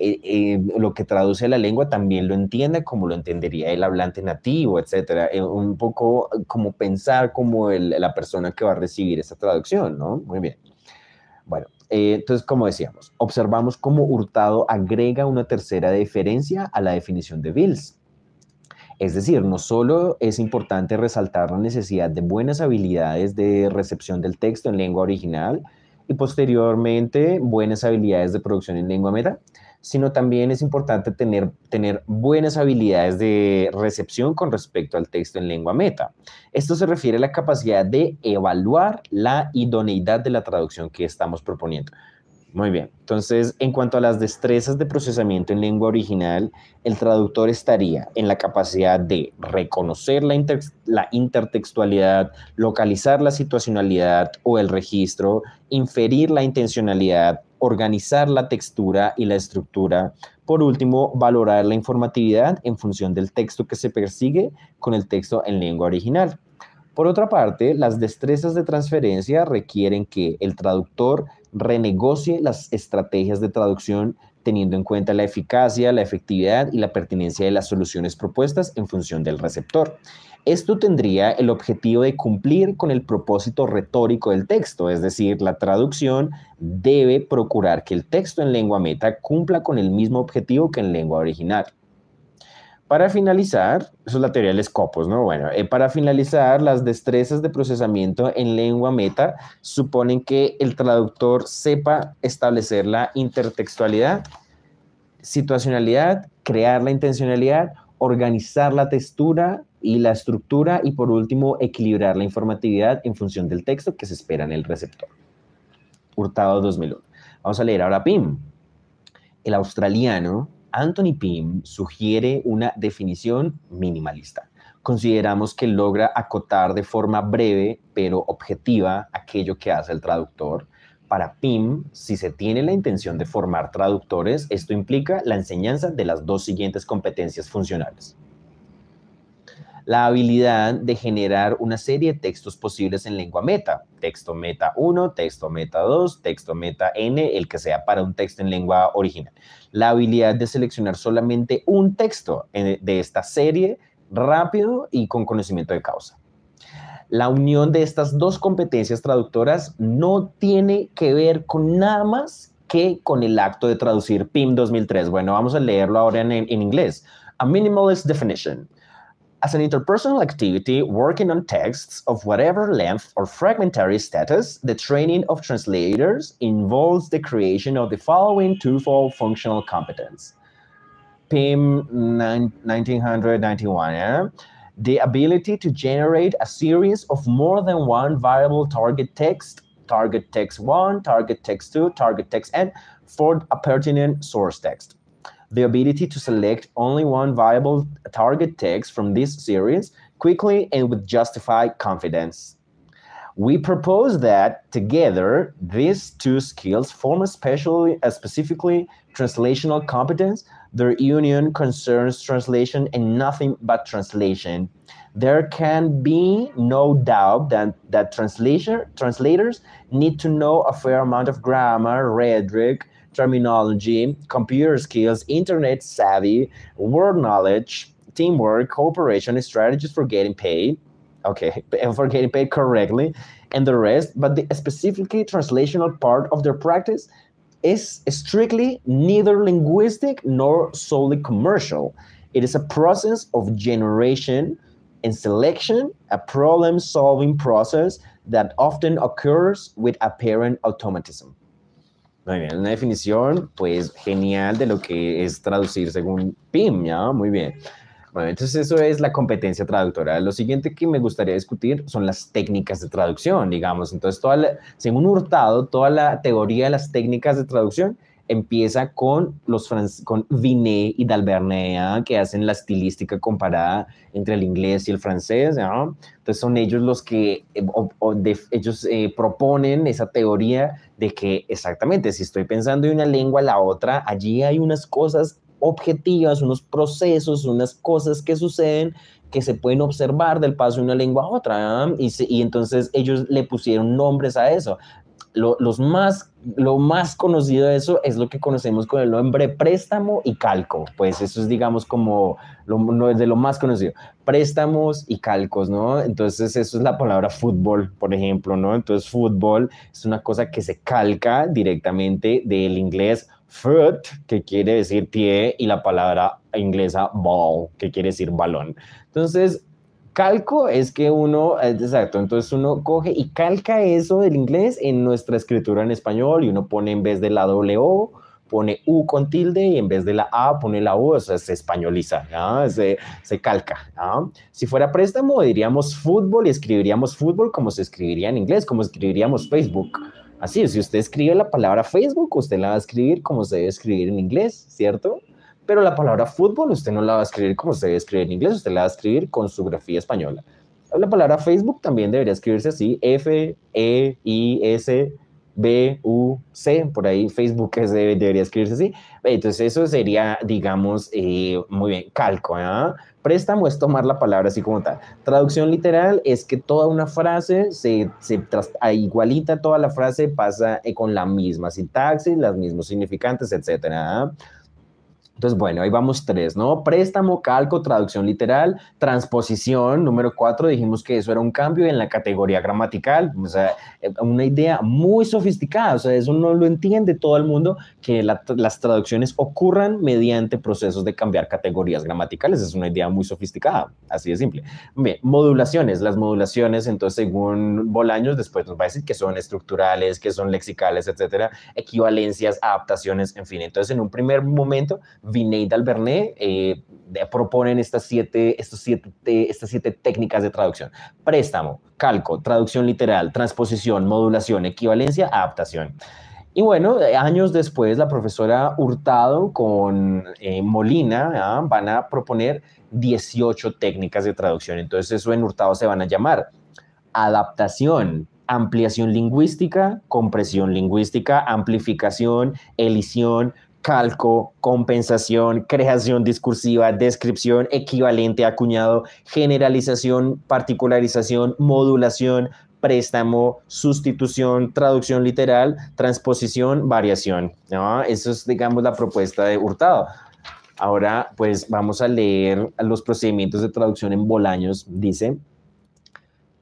Speaker 1: eh, eh, lo que traduce la lengua también lo entienda como lo entendería el hablante nativo, etcétera. Eh, un poco como pensar como la persona que va a recibir esa traducción, ¿no? Muy bien. Bueno, entonces, como decíamos, observamos cómo Hurtado agrega una tercera diferencia a la definición de Bills. Es decir, no solo es importante resaltar la necesidad de buenas habilidades de recepción del texto en lengua original y posteriormente buenas habilidades de producción en lengua meta, sino también es importante tener, tener buenas habilidades de recepción con respecto al texto en lengua meta. Esto se refiere a la capacidad de evaluar la idoneidad de la traducción que estamos proponiendo. Muy bien, entonces en cuanto a las destrezas de procesamiento en lengua original, el traductor estaría en la capacidad de reconocer la, la, intertextualidad, localizar la situacionalidad o el registro, inferir la intencionalidad, organizar la textura y la estructura. Por último, valorar la informatividad en función del texto que se persigue con el texto en lengua original. Por otra parte, las destrezas de transferencia requieren que el traductor renegocie las estrategias de traducción teniendo en cuenta la eficacia, la efectividad y la pertinencia de las soluciones propuestas en función del receptor. Esto tendría el objetivo de cumplir con el propósito retórico del texto, es decir, la traducción debe procurar que el texto en lengua meta cumpla con el mismo objetivo que en lengua original. Para finalizar, eso es la teoría del escopos, ¿no? Bueno, eh, para finalizar, las destrezas de procesamiento en lengua meta suponen que el traductor sepa establecer la intertextualidad, situacionalidad, crear la intencionalidad, organizar la textura y la estructura y por último equilibrar la informatividad en función del texto que se espera en el receptor. Hurtado 2001. Vamos a leer ahora PIM. El australiano Anthony Pym sugiere una definición minimalista. Consideramos que logra acotar de forma breve pero objetiva aquello que hace el traductor. Para Pym, si se tiene la intención de formar traductores, esto implica la enseñanza de las dos siguientes competencias funcionales la habilidad de generar una serie de textos posibles en lengua meta. Texto meta 1, texto meta 2, texto meta n, el que sea para un texto en lengua original. La habilidad de seleccionar solamente un texto de esta serie rápido y con conocimiento de causa. La unión de estas dos competencias traductoras no tiene que ver con nada más que con el acto de traducir PIM 2003. Bueno, vamos a leerlo ahora en, en inglés. A minimalist definition. As an interpersonal activity working on texts of whatever length or fragmentary status, the training of translators involves the creation of the following twofold functional competence. PIM 1991, yeah? the ability to generate a series of more than one variable target text, target text 1, target text 2, target text n, for a pertinent source text the ability to select only one viable target text from this series quickly and with justified confidence. We propose that together, these two skills form especially, a specifically translational competence. Their union concerns translation and nothing but translation. There can be no doubt that, that translator, translators need to know a fair amount of grammar, rhetoric, terminology, computer skills, internet savvy, word knowledge, teamwork, cooperation, strategies for getting paid. Okay, for getting paid correctly, and the rest. But the specifically translational part of their practice is strictly neither linguistic nor solely commercial. It is a process of generation and selection, a problem solving process that often occurs with apparent automatism. Muy bien, una definición pues genial de lo que es traducir según PIM, ¿ya? Muy bien. Bueno, entonces eso es la competencia traductora. Lo siguiente que me gustaría discutir son las técnicas de traducción, digamos. Entonces, toda según Hurtado, toda la teoría de las técnicas de traducción empieza con los con Vinet y Dalbernea, que hacen la estilística comparada entre el inglés y el francés. Entonces son ellos los que eh, ellos eh, proponen esa teoría de que exactamente si estoy pensando de una lengua a la otra, allí hay unas cosas objetivas, unos procesos, unas cosas que suceden que se pueden observar del paso de una lengua a otra. Y, y entonces ellos le pusieron nombres a eso lo, los más, lo más conocido de eso es lo que conocemos con el nombre préstamo y calco. Pues eso es, digamos, como lo, no es de lo más conocido. Préstamos y calcos, ¿no? Entonces, eso es la palabra fútbol, por ejemplo, ¿no? Entonces, fútbol es una cosa que se calca directamente del inglés foot, que quiere decir pie, y la palabra inglesa ball, que quiere decir balón. Entonces, calco es que uno, eh, exacto, entonces uno coge y calca eso del inglés en nuestra escritura en español y uno pone en vez de la O, pone U con tilde y en vez de la A pone la U, o sea, se españoliza, se, se, calca. Si fuera préstamo, diríamos fútbol y escribiríamos fútbol como se escribiría en inglés, como escribiríamos Facebook. Así, si usted escribe la palabra Facebook, usted la va a escribir como se debe escribir en inglés, ¿cierto? Pero la palabra fútbol usted no la va a escribir como se debe escribir en inglés, usted la va a escribir con su grafía española. La palabra Facebook también debería escribirse así, F, E, I, S, B, U, C, por ahí Facebook debería escribirse así. Entonces eso sería, digamos, eh, muy bien, calco. ¿ah? Préstamo es tomar la palabra así como tal. Traducción literal es que toda una frase se, se igualita, toda la frase pasa eh, con la misma sintaxis, los mismos significantes, etcétera. ¿ah? Entonces, bueno, ahí vamos tres, ¿no? Préstamo, calco, traducción literal, transposición, número cuatro, dijimos que eso era un cambio en la categoría gramatical, o sea, eh, una idea muy sofisticada, o sea, eso no lo entiende todo el mundo, que las traducciones ocurran mediante procesos de cambiar categorías gramaticales, es una idea muy sofisticada, así de simple. Modulaciones, las modulaciones, entonces, según Bolaños, después nos va a decir que son estructurales, que son lexicales, etcétera, equivalencias, adaptaciones, en fin. Entonces, en un primer momento, Vinay Dalbernet eh, proponen estas siete, estos siete, estas siete técnicas de traducción. Préstamo, calco, traducción literal, transposición, modulación, equivalencia, adaptación. Y bueno, años después, la profesora Hurtado con eh, Molina ¿ah? van a proponer 18 técnicas de traducción. Entonces, eso en Hurtado se van a llamar adaptación, ampliación lingüística, compresión lingüística, amplificación, elisión, calco, compensación, creación discursiva, descripción, equivalente, acuñado, generalización, particularización, modulación, préstamo, sustitución, traducción literal, transposición, variación. ¿no? Eso es, digamos, la propuesta de Hurtado. Ahora, pues vamos a leer los procedimientos de traducción en Bolaños. Dice,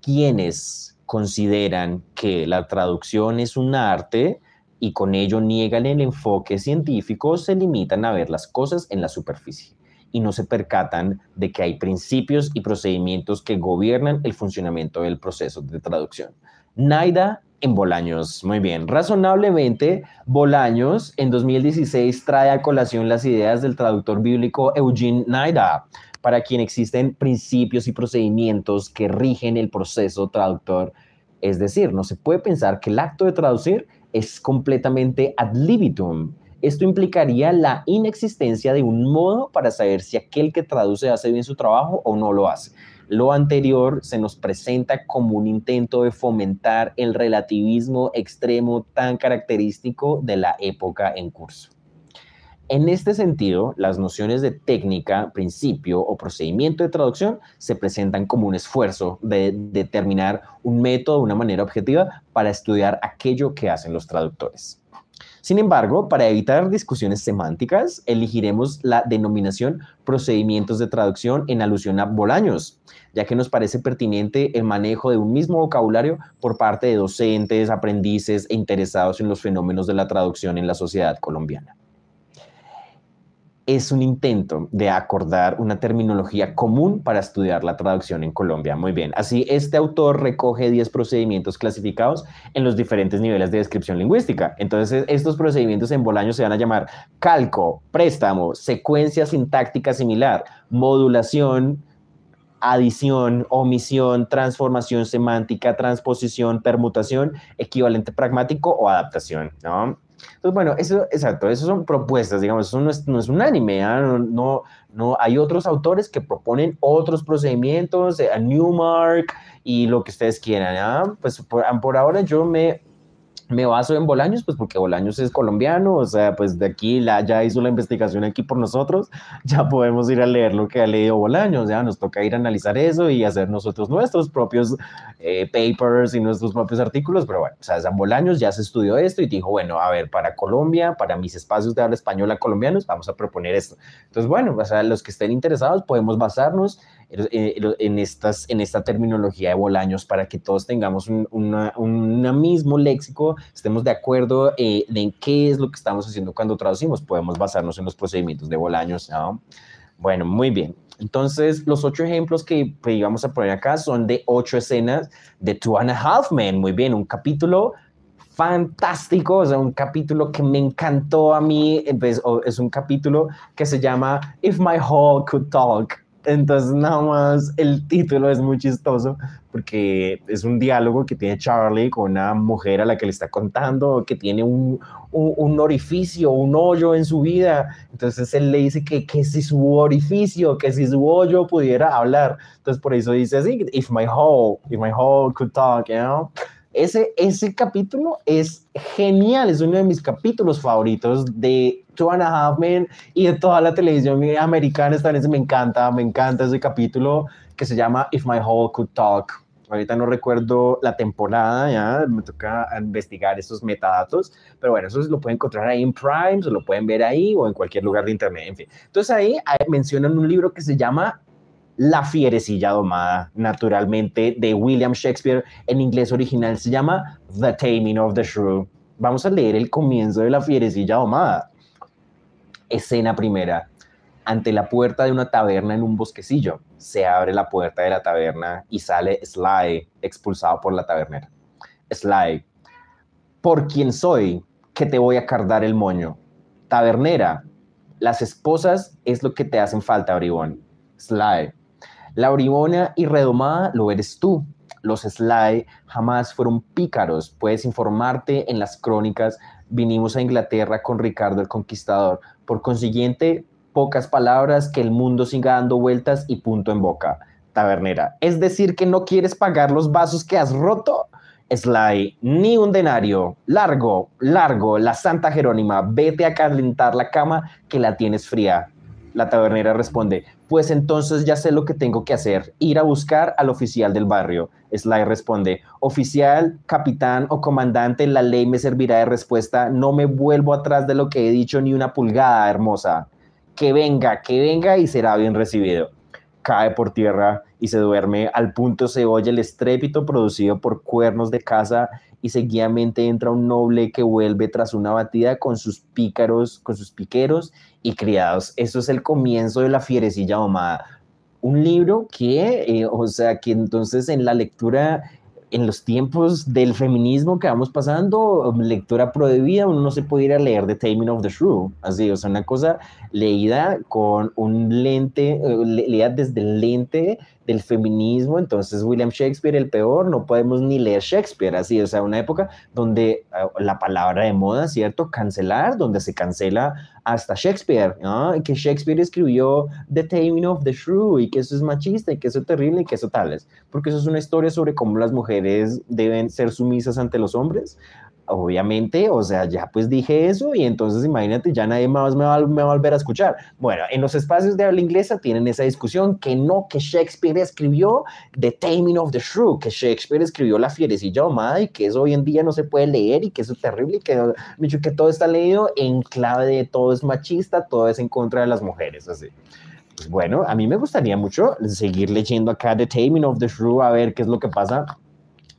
Speaker 1: quienes consideran que la traducción es un arte, y con ello niegan el enfoque científico, se limitan a ver las cosas en la superficie y no se percatan de que hay principios y procedimientos que gobiernan el funcionamiento del proceso de traducción. Naida en Bolaños. Muy bien. Razonablemente, Bolaños en 2016 trae a colación las ideas del traductor bíblico Eugene Naida, para quien existen principios y procedimientos que rigen el proceso traductor. Es decir, no se puede pensar que el acto de traducir es completamente ad libitum. Esto implicaría la inexistencia de un modo para saber si aquel que traduce hace bien su trabajo o no lo hace. Lo anterior se nos presenta como un intento de fomentar el relativismo extremo tan característico de la época en curso. En este sentido, las nociones de técnica, principio o procedimiento de traducción se presentan como un esfuerzo de determinar un método de una manera objetiva para estudiar aquello que hacen los traductores. Sin embargo, para evitar discusiones semánticas, elegiremos la denominación procedimientos de traducción en alusión a Bolaños, ya que nos parece pertinente el manejo de un mismo vocabulario por parte de docentes, aprendices e interesados en los fenómenos de la traducción en la sociedad colombiana es un intento de acordar una terminología común para estudiar la traducción en Colombia. Muy bien, así este autor recoge 10 procedimientos clasificados en los diferentes niveles de descripción lingüística. Entonces, estos procedimientos en Bolaño se van a llamar calco, préstamo, secuencia sintáctica similar, modulación, adición, omisión, transformación semántica, transposición, permutación, equivalente pragmático o adaptación, ¿no? Entonces, bueno, eso, exacto, eso son propuestas, digamos, eso no es, no es un anime, ¿ah? no, no, hay otros autores que proponen otros procedimientos, a Newmark y lo que ustedes quieran, ¿ah? Pues por ahora yo me, me baso en Bolaños, pues porque Bolaños es colombiano, o sea, pues de aquí la, ya hizo la investigación aquí por nosotros, ya podemos ir a leer lo que ha leído Bolaños, ya nos toca ir a analizar eso y hacer nosotros nuestros propios eh, papers y nuestros propios artículos, pero bueno, o sea, San Bolaños ya se estudió esto y dijo, bueno, a ver, para Colombia, para mis espacios de habla española colombianos, vamos a proponer esto. Entonces, bueno, o sea, los que estén interesados podemos basarnos en, estas, en esta terminología de Bolaños para que todos tengamos un una, mismo léxico, estemos de acuerdo eh, en qué es lo que estamos haciendo cuando traducimos. Podemos basarnos en los procedimientos de Bolaños. Bueno, muy bien. Entonces, los ocho ejemplos que íbamos a poner acá son de ocho escenas de Two and a Half Men. Muy bien, un capítulo fantástico, o sea, un capítulo que me encantó a mí, pues, es un capítulo que se llama If My Hall Could Talk. Entonces, nada más el título es muy chistoso porque es un diálogo que tiene Charlie con una mujer a la que le está contando que tiene un, un, orificio, un hoyo en su vida. Entonces él le dice que, que si su orificio, que si su hoyo pudiera hablar. Entonces por eso dice así, if my hole, if my hole could talk, you know? Ese, ese capítulo es genial, es uno de mis capítulos favoritos de Two and a Half Men y de toda la televisión americana. Esta vez me encanta, me encanta ese capítulo que se llama If My Hole Could Talk. Ahorita no recuerdo la temporada, ya me toca investigar esos metadatos, pero bueno, eso lo pueden encontrar ahí en Prime, se lo pueden ver ahí o en cualquier lugar de internet, en fin. Entonces ahí, ahí mencionan un libro que se llama la fierecilla domada, naturalmente, de William Shakespeare. En inglés original se llama The Taming of the Shrew. Vamos a leer el comienzo de la fierecilla domada. Escena primera ante la puerta de una taberna en un bosquecillo. Se abre la puerta de la taberna y sale Sly, expulsado por la tabernera. Sly, por quién soy, que te voy a cardar el moño. Tabernera, las esposas es lo que te hacen falta, bribón. Sly, la bribona y redomada lo eres tú. Los Sly jamás fueron pícaros. Puedes informarte en las crónicas. Vinimos a Inglaterra con Ricardo el Conquistador. Por consiguiente, pocas palabras, que el mundo siga dando vueltas y punto en boca. Tabernera. Es decir, que no quieres pagar los vasos que has roto. Sly, ni un denario. Largo, largo, la Santa Jerónima, vete a calentar la cama que la tienes fría. La tabernera responde, pues entonces ya sé lo que tengo que hacer, ir a buscar al oficial del barrio. Sly responde, oficial, capitán o comandante, la ley me servirá de respuesta, no me vuelvo atrás de lo que he dicho ni una pulgada, hermosa que venga, que venga y será bien recibido. Cae por tierra y se duerme. Al punto se oye el estrépito producido por cuernos de caza y seguidamente entra un noble que vuelve tras una batida con sus pícaros, con sus piqueros y criados. Eso es el comienzo de la fierecilla domada. Un libro que, eh, o sea, que entonces en la lectura en los tiempos del feminismo que vamos pasando, lectura prohibida, uno no se puede ir a leer The Taming of the Shrew, así, o sea, una cosa leída con un lente, eh, leída desde el lente del feminismo, entonces William Shakespeare el peor, no podemos ni leer Shakespeare, así, o sea, una época donde ah, la palabra de moda, ¿cierto? Cancelar, donde se cancela hasta Shakespeare, ¿no? que Shakespeare escribió The Taming of the Shrew y que eso es machista y que eso es terrible y que eso tales, porque eso es una historia sobre cómo las mujeres deben ser sumisas ante los hombres, obviamente, o sea, ya pues dije eso y entonces imagínate, ya nadie más me va, me va, a volver a escuchar. Bueno, en los espacios de habla inglesa tienen esa discusión que no, que Shakespeare escribió The Taming of the Shrew, que Shakespeare escribió La fierecilla domada y que eso hoy en día no se puede leer y que eso es terrible y que, que todo está leído en clave de todo es machista, todo es en contra de las mujeres, así. Pues bueno, a mí me gustaría mucho seguir leyendo acá The Taming of the Shrew a ver qué es lo que pasa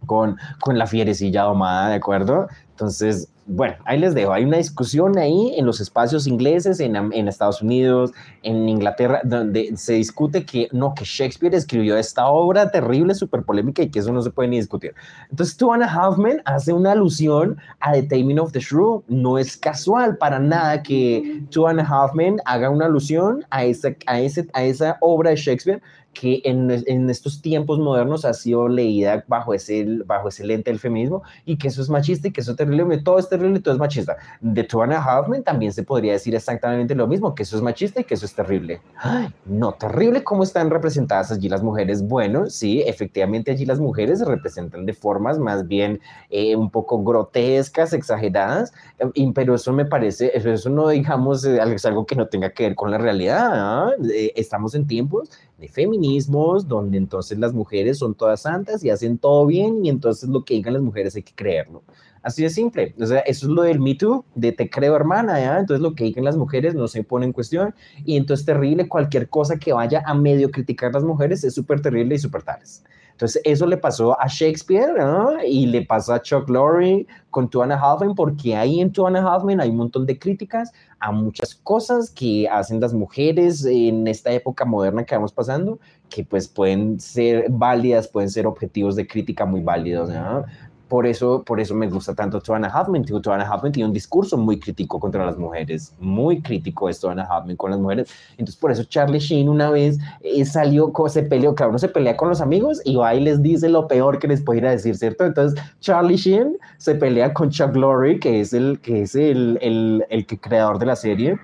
Speaker 1: con, con la fierecilla domada, ¿de acuerdo? Entonces, bueno, ahí les dejo. Hay una discusión ahí en los espacios ingleses, en, en, Estados Unidos, en Inglaterra, donde se discute que no, que Shakespeare escribió esta obra terrible, súper polémica y que eso no se puede ni discutir. Entonces, Two and a hace una alusión a The Taming of the Shrew. No es casual para nada que Two and a Half haga una alusión a esa, a, ese, a esa obra de Shakespeare que en, en, estos tiempos modernos ha sido leída bajo ese, bajo ese lente del feminismo y que eso es machista y que eso es terrible, todo es terrible y todo es machista. De Two and a también se podría decir exactamente lo mismo, que eso es machista y que eso es terrible. Ay, no, terrible cómo están representadas allí las mujeres. Bueno, sí, efectivamente allí las mujeres se representan de formas más bien eh, un poco grotescas, exageradas, eh, pero eso me parece, eso no digamos eh, es algo que no tenga que ver con la realidad. ¿ah? estamos en tiempos de feminismos, donde entonces las mujeres son todas santas y hacen todo bien y entonces lo que digan las mujeres hay que creerlo. Así de simple. O sea, eso es lo del Me Too, de te creo hermana, ¿ya? Entonces lo que digan las mujeres no se pone en cuestión y entonces terrible cualquier cosa que vaya a medio criticar las mujeres es súper terrible y súper tales. Entonces, eso le pasó a Shakespeare ¿no? y le pasó a Chuck Lorre con Two and porque ahí en Two and hay un montón de críticas a muchas cosas que hacen las mujeres en esta época moderna que vamos pasando, que pues pueden ser válidas, pueden ser objetivos de crítica muy válidos. ¿no? Por eso, por eso me gusta tanto Joanna Huffman. Joanna Huffman tiene un discurso muy crítico contra las mujeres, muy crítico es Joanna Huffman con las mujeres. Entonces, por eso Charlie Sheen una vez eh, salió, se peleó, claro, uno se pelea con los amigos y va y les dice lo peor que les puede ir a decir, ¿cierto? Entonces, Charlie Sheen se pelea con Chuck Lorre, que es el, que es el, el, el que creador de la serie,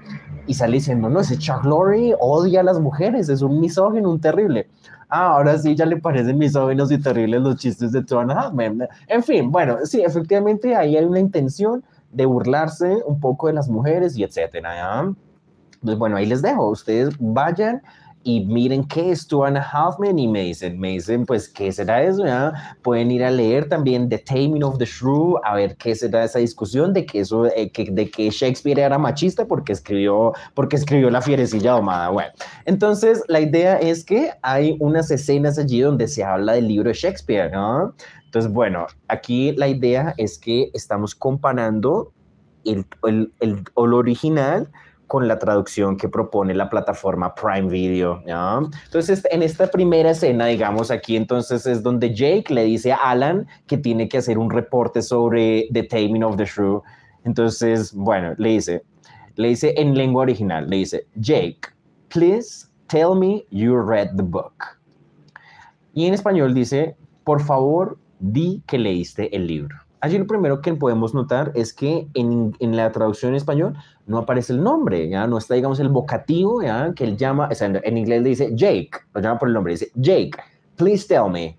Speaker 1: y sale diciendo, no, ese Chuck Lorre odia a las mujeres, es un misógino, un terrible Ah, ahora sí ya le parecen misóginos y terribles los chistes de Men. En fin, bueno, sí, efectivamente ahí hay una intención de burlarse un poco de las mujeres y etcétera. Entonces, bueno, ahí les dejo. Ustedes vayan y miren qué es Two and a Half Men y me dicen, pues, ¿qué será eso? Pueden ir a leer también The Taming of the Shrew, a ver qué será esa discusión de que eso, eh, que, de que Shakespeare era machista porque escribió, porque escribió La fierecilla domada. Bueno, entonces la idea es que hay unas escenas allí donde se habla del libro de Shakespeare, ¿no? Entonces, bueno, aquí la idea es que estamos comparando el, el, el, el original con la traducción que propone la plataforma Prime Video. Entonces, en esta primera escena, digamos, aquí entonces es donde Jake le dice a Alan que tiene que hacer un reporte sobre The Taming of the Shrew. Entonces, bueno, le dice, le dice en lengua original, le dice, Jake, please tell me you read the book. Y en español dice, por favor, di que leíste el libro. Allí lo primero que podemos notar es que en, en, la traducción en español no aparece el nombre, ya no está, digamos, el vocativo, ya que él llama, o sea, en inglés le dice Jake, lo llama por el nombre, dice Jake, please tell me.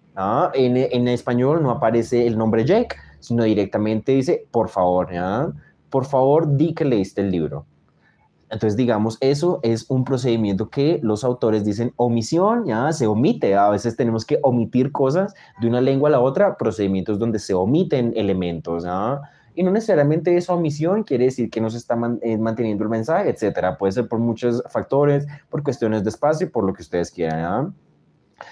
Speaker 1: En, en, español no aparece el nombre Jake, sino directamente dice, por favor, ¿ya? por favor, di que leíste el libro. Entonces, digamos, eso es un procedimiento que los autores dicen omisión, ya se omite. A veces tenemos que omitir cosas de una lengua a la otra, procedimientos donde se omiten elementos, ¿ya? Y no necesariamente esa omisión quiere decir que no se está eh, manteniendo el mensaje, etcétera. Puede ser por muchos factores, por cuestiones de espacio, por lo que ustedes quieran, ¿ya?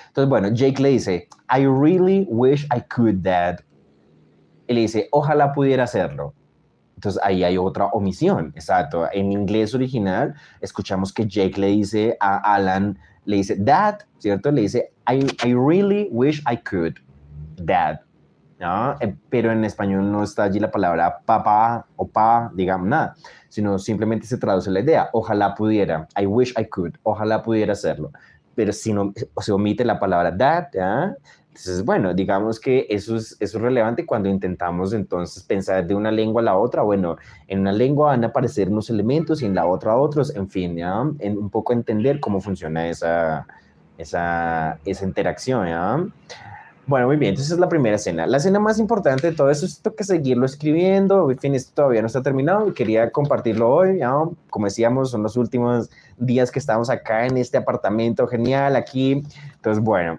Speaker 1: Entonces, bueno, Jake le dice, I really wish I could, Dad. Él le dice, ojalá pudiera hacerlo. Entonces ahí hay otra omisión, exacto. En inglés original escuchamos que Jake le dice a Alan, le dice, Dad, ¿cierto? Le dice, I, I really wish I could, Dad. ¿no? Eh, pero en español no está allí la palabra papá o pa, digamos nada, sino simplemente se traduce la idea, ojalá pudiera, I wish I could, ojalá pudiera hacerlo. Pero si no se omite la palabra ¿ya? Entonces, bueno, digamos que eso es, eso es relevante cuando intentamos entonces pensar de una lengua a la otra. Bueno, en una lengua van a aparecer unos elementos y en la otra otros, en fin, ¿ya? En un poco entender cómo funciona esa, esa, esa interacción, ¿ya? Bueno, muy bien, entonces es la primera escena. La escena más importante de todo eso es que seguirlo escribiendo. En fin, esto todavía no está terminado y quería compartirlo hoy. ¿ya? Como decíamos, son los últimos días que estamos acá en este apartamento genial aquí. Entonces, bueno,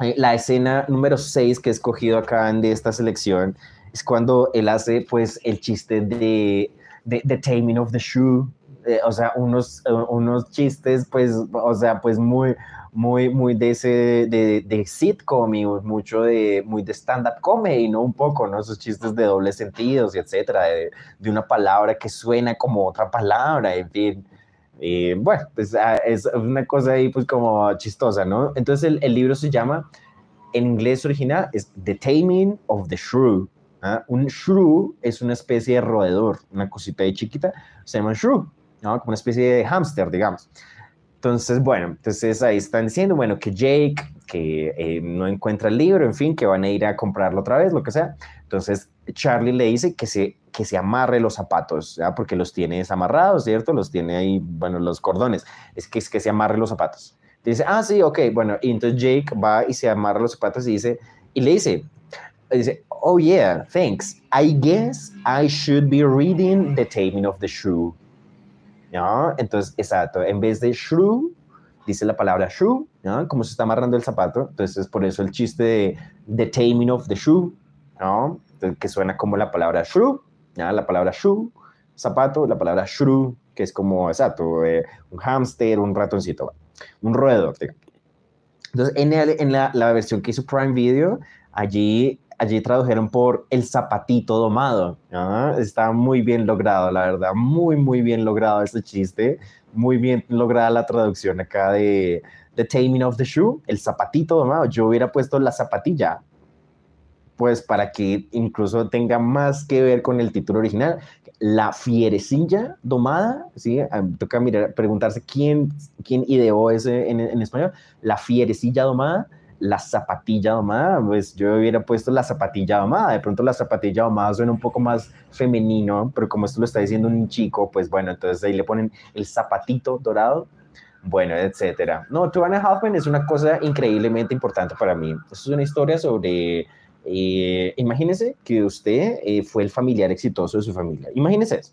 Speaker 1: eh, la escena número 6 que he escogido acá de esta selección es cuando él hace pues el chiste de, de, The Taming of the Shoe, eh, o sea, unos, unos chistes pues, o sea, pues muy, muy, muy de ese, de, de sitcom y mucho de, muy de stand-up comedy, ¿no? Un poco, ¿no? Esos chistes de doble sentidos y etcétera, de, de una palabra que suena como otra palabra, en fin. Y bueno, pues ah, es una cosa ahí pues como chistosa, ¿no? Entonces el, el libro se llama, en inglés original, es The Taming of the Shrew. ¿ah? Un shrew es una especie de roedor, una cosita ahí chiquita, se llama shrew, ¿no? Como una especie de hámster, digamos. Entonces, bueno, entonces ahí están diciendo, bueno, que Jake, que eh, no encuentra el libro, en fin, que van a ir a comprarlo otra vez, lo que sea. Entonces, Charlie le dice que se que se amarre los zapatos, ¿ya? porque los tiene desamarrados, ¿cierto? Los tiene ahí, bueno, los cordones. Es que es que se amarre los zapatos. Dice, ah, sí, ok, bueno, y entonces Jake va y se amarra los zapatos y dice, y le dice, dice, oh yeah, thanks. I guess I should be reading The Taming of the Shrew. ¿Ya? Entonces, exacto, en vez de shrew, dice la palabra shrew, ¿ya? Como se está amarrando el zapato, entonces por eso el chiste de The Taming of the Shrew, ¿no? que suena como la palabra shrew, la palabra shoe, zapato, la palabra shrew, que es como, exacto, eh, un hámster, un ratoncito, un roedor. Entonces, en, la, versión que hizo Prime Video, allí, allí tradujeron por el zapatito domado. Está muy bien logrado, la verdad, muy, muy bien logrado este chiste, muy bien lograda la traducción acá de The Taming of the Shoe, el zapatito domado. Yo hubiera puesto la zapatilla, pues para que incluso tenga más que ver con el título original. La fierecilla domada, ¿sí? Ah, toca mirar, preguntarse quién, quién ideó ese en español. La fierecilla domada, la zapatilla domada, pues yo hubiera puesto la zapatilla domada. De pronto la zapatilla domada suena un poco más femenino, pero como esto lo está diciendo un chico, pues bueno, entonces ahí le ponen el zapatito dorado. bueno, etcétera. No, Two and a Half es una cosa increíblemente importante para mí. Es una historia sobre, eh, que usted eh, fue el familiar exitoso de su familia. Imagínese eso.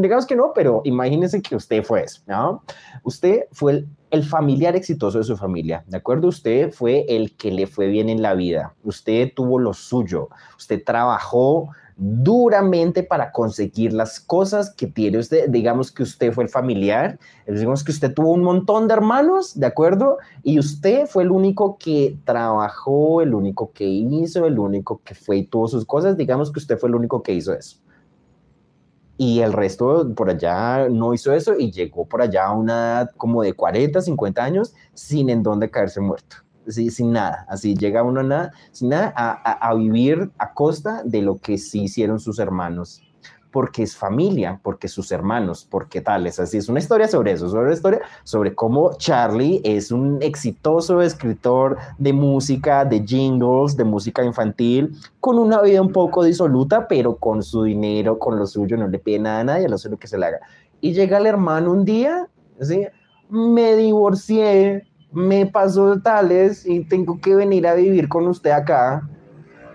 Speaker 1: Digamos que no, pero imagínese que usted fue eso, ¿no? Usted fue el, el, familiar exitoso de su familia, ¿de acuerdo? Usted fue el que le fue bien en la vida, usted tuvo lo suyo, usted trabajó duramente para conseguir las cosas que tiene usted. Digamos que usted fue el familiar, digamos que usted tuvo un montón de hermanos, ¿de acuerdo? Y usted fue el único que trabajó, el único que hizo, el único que fue y tuvo sus cosas. Digamos que usted fue el único que hizo eso. Y el resto por allá no hizo eso y llegó por allá a una edad como de 40, 50 años sin en dónde caerse muerto. Sin nada, así llega uno a nada, sin nada, a, vivir a costa de lo que sí hicieron sus hermanos, porque es familia, porque sus hermanos, porque tales, así es una historia sobre eso, sobre una historia sobre cómo Charlie es un exitoso escritor de música, de jingles, de música infantil, con una vida un poco disoluta, pero con su dinero, con lo suyo, no le pide nada a nadie, lo sé lo que se le haga. Y llega el hermano un día, ¿sí? me divorcié, me pasó tales y tengo que venir a vivir con usted acá.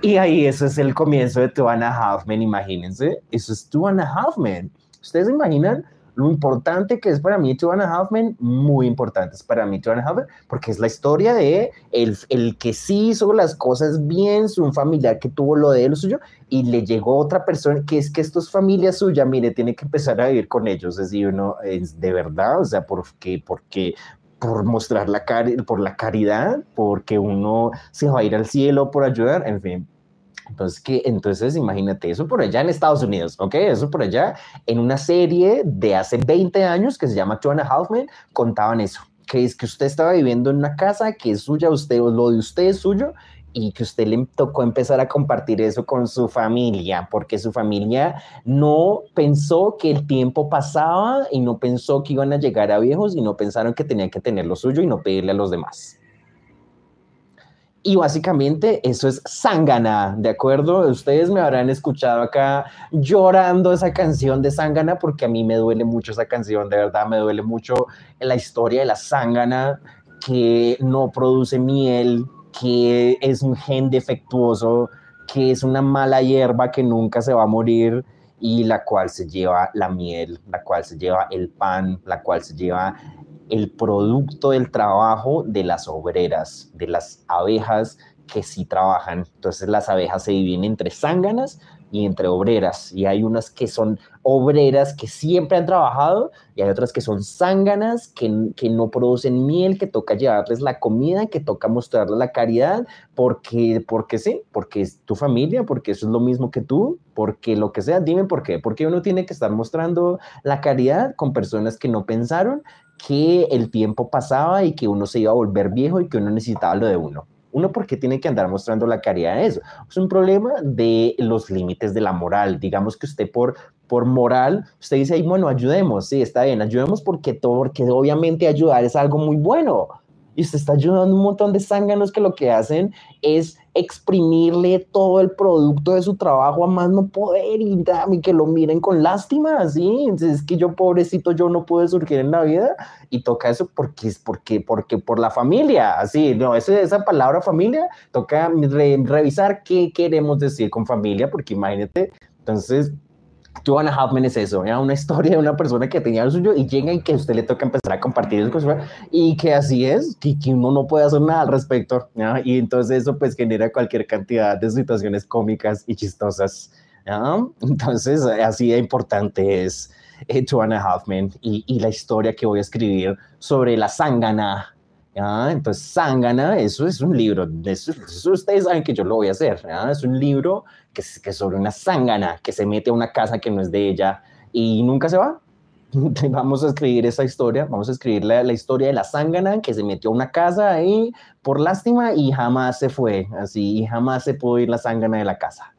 Speaker 1: Y ahí eso es el comienzo de Two and a Half Men, imagínense. Eso es Two and a Half Men. ¿Ustedes se imaginan lo importante que es para mí Two and a Half Men? Muy importante es para mí Two and a Half Men, porque es la historia de el, el que sí hizo las cosas bien, un familiar que tuvo lo de él, lo suyo, y le llegó otra persona que es que esto es familia suya, mire, tiene que empezar a vivir con ellos. Es decir, uno es de verdad, o sea, porque, porque por mostrar la por la caridad, porque uno se va a ir al cielo por ayudar, en fin. Entonces, que, entonces imagínate eso por allá en Estados Unidos, ¿ok? Eso por allá en una serie de hace 20 años que se llama Two and contaban eso, que es que usted estaba viviendo en una casa que es suya, usted, lo de usted es suyo, y que usted le tocó empezar a compartir eso con su familia, porque su familia no pensó que el tiempo pasaba y no pensó que iban a llegar a viejos y no pensaron que tenían que tener lo suyo y no pedirle a los demás. Y básicamente eso es Sangana, ¿de acuerdo? Ustedes me habrán escuchado acá llorando esa canción de Sangana porque a mí me duele mucho esa canción, de verdad me duele mucho la historia de la Sangana que no produce miel, que es un gen defectuoso, que es una mala hierba que nunca se va a morir y la cual se lleva la miel, la cual se lleva el pan, la cual se lleva el producto del trabajo de las obreras, de las abejas que sí trabajan. Entonces las abejas se dividen entre zánganas y entre obreras. Y hay unas que son obreras que siempre han trabajado y hay otras que son zánganas, que, que, no producen miel, que toca llevarles la comida, que toca mostrarles la caridad, porque, porque sí, porque es tu familia, porque eso es lo mismo que tú, porque lo que sea, dime por qué, porque uno tiene que estar mostrando la caridad con personas que no pensaron que el tiempo pasaba y que uno se iba a volver viejo y que uno necesitaba lo de uno. Uno, porque tiene que andar mostrando la caridad de eso? Es un problema de los límites de la moral. Digamos que usted por, por moral, usted dice, bueno, ayudemos, sí, está bien, ayudemos porque, todo, porque obviamente ayudar es algo muy bueno y usted está ayudando un montón de zánganos que lo que hacen es exprimirle todo el producto de su trabajo a más no poder y, que lo miren con lástima, así, es que yo pobrecito yo no pude surgir en la vida y toca eso porque es porque, porque por la familia, así, no, esa, esa palabra familia, toca revisar qué queremos decir con familia, porque imagínate, entonces Two and a Half es eso, una historia de una persona que tenía lo suyo y llega y que usted le toca empezar a compartir eso y que así es, que, que, uno no puede hacer nada al respecto, y entonces eso pues genera cualquier cantidad de situaciones cómicas y chistosas. Entonces así de importante es eh, Two and a Half Men y, y la historia que voy a escribir sobre la zángana entonces, Zángana, eso es un libro, eso, ustedes saben que yo lo voy a hacer, es un libro que que sobre una zángana que se mete a una casa que no es de ella y nunca se va. Vamos a escribir esa historia, vamos a escribir la, la historia de la zángana que se metió a una casa ahí por lástima y jamás se fue, así, y jamás se pudo ir la zángana de la casa.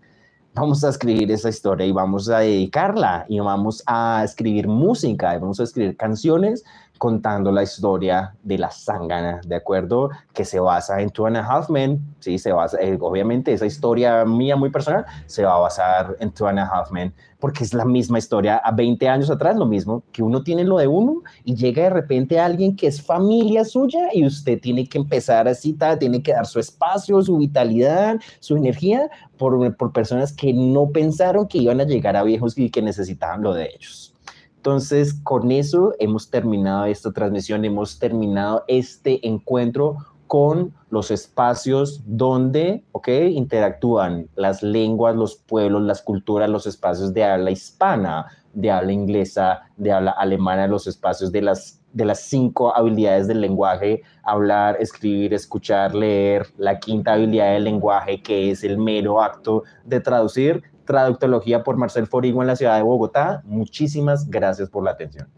Speaker 1: Vamos a escribir esa historia y vamos a dedicarla y vamos a escribir música y vamos a escribir canciones contando la historia de la zángana, ¿de acuerdo? Que se basa en Two and a Half Men, ¿sí? Se basa, eh, obviamente esa historia mía muy personal se va a basar en Two and a Half Men, porque es la misma historia a 20 años atrás, lo mismo, que uno tiene lo de uno y llega de repente alguien que es familia suya y usted tiene que empezar así, tiene que dar su espacio, su vitalidad, su energía por, por personas que no pensaron que iban a llegar a viejos y que necesitaban lo de ellos. Entonces, con eso hemos terminado esta transmisión, hemos terminado este encuentro con los espacios donde. Interactúan las lenguas, los pueblos, las culturas, los espacios de habla hispana, de habla inglesa, de habla alemana, los espacios de las, de las cinco habilidades del lenguaje, hablar, escribir, escuchar, leer, la quinta habilidad del lenguaje, que es el mero acto de traducir, Traductología por Marcel Forigo en la ciudad de Bogotá. Muchísimas gracias por la atención.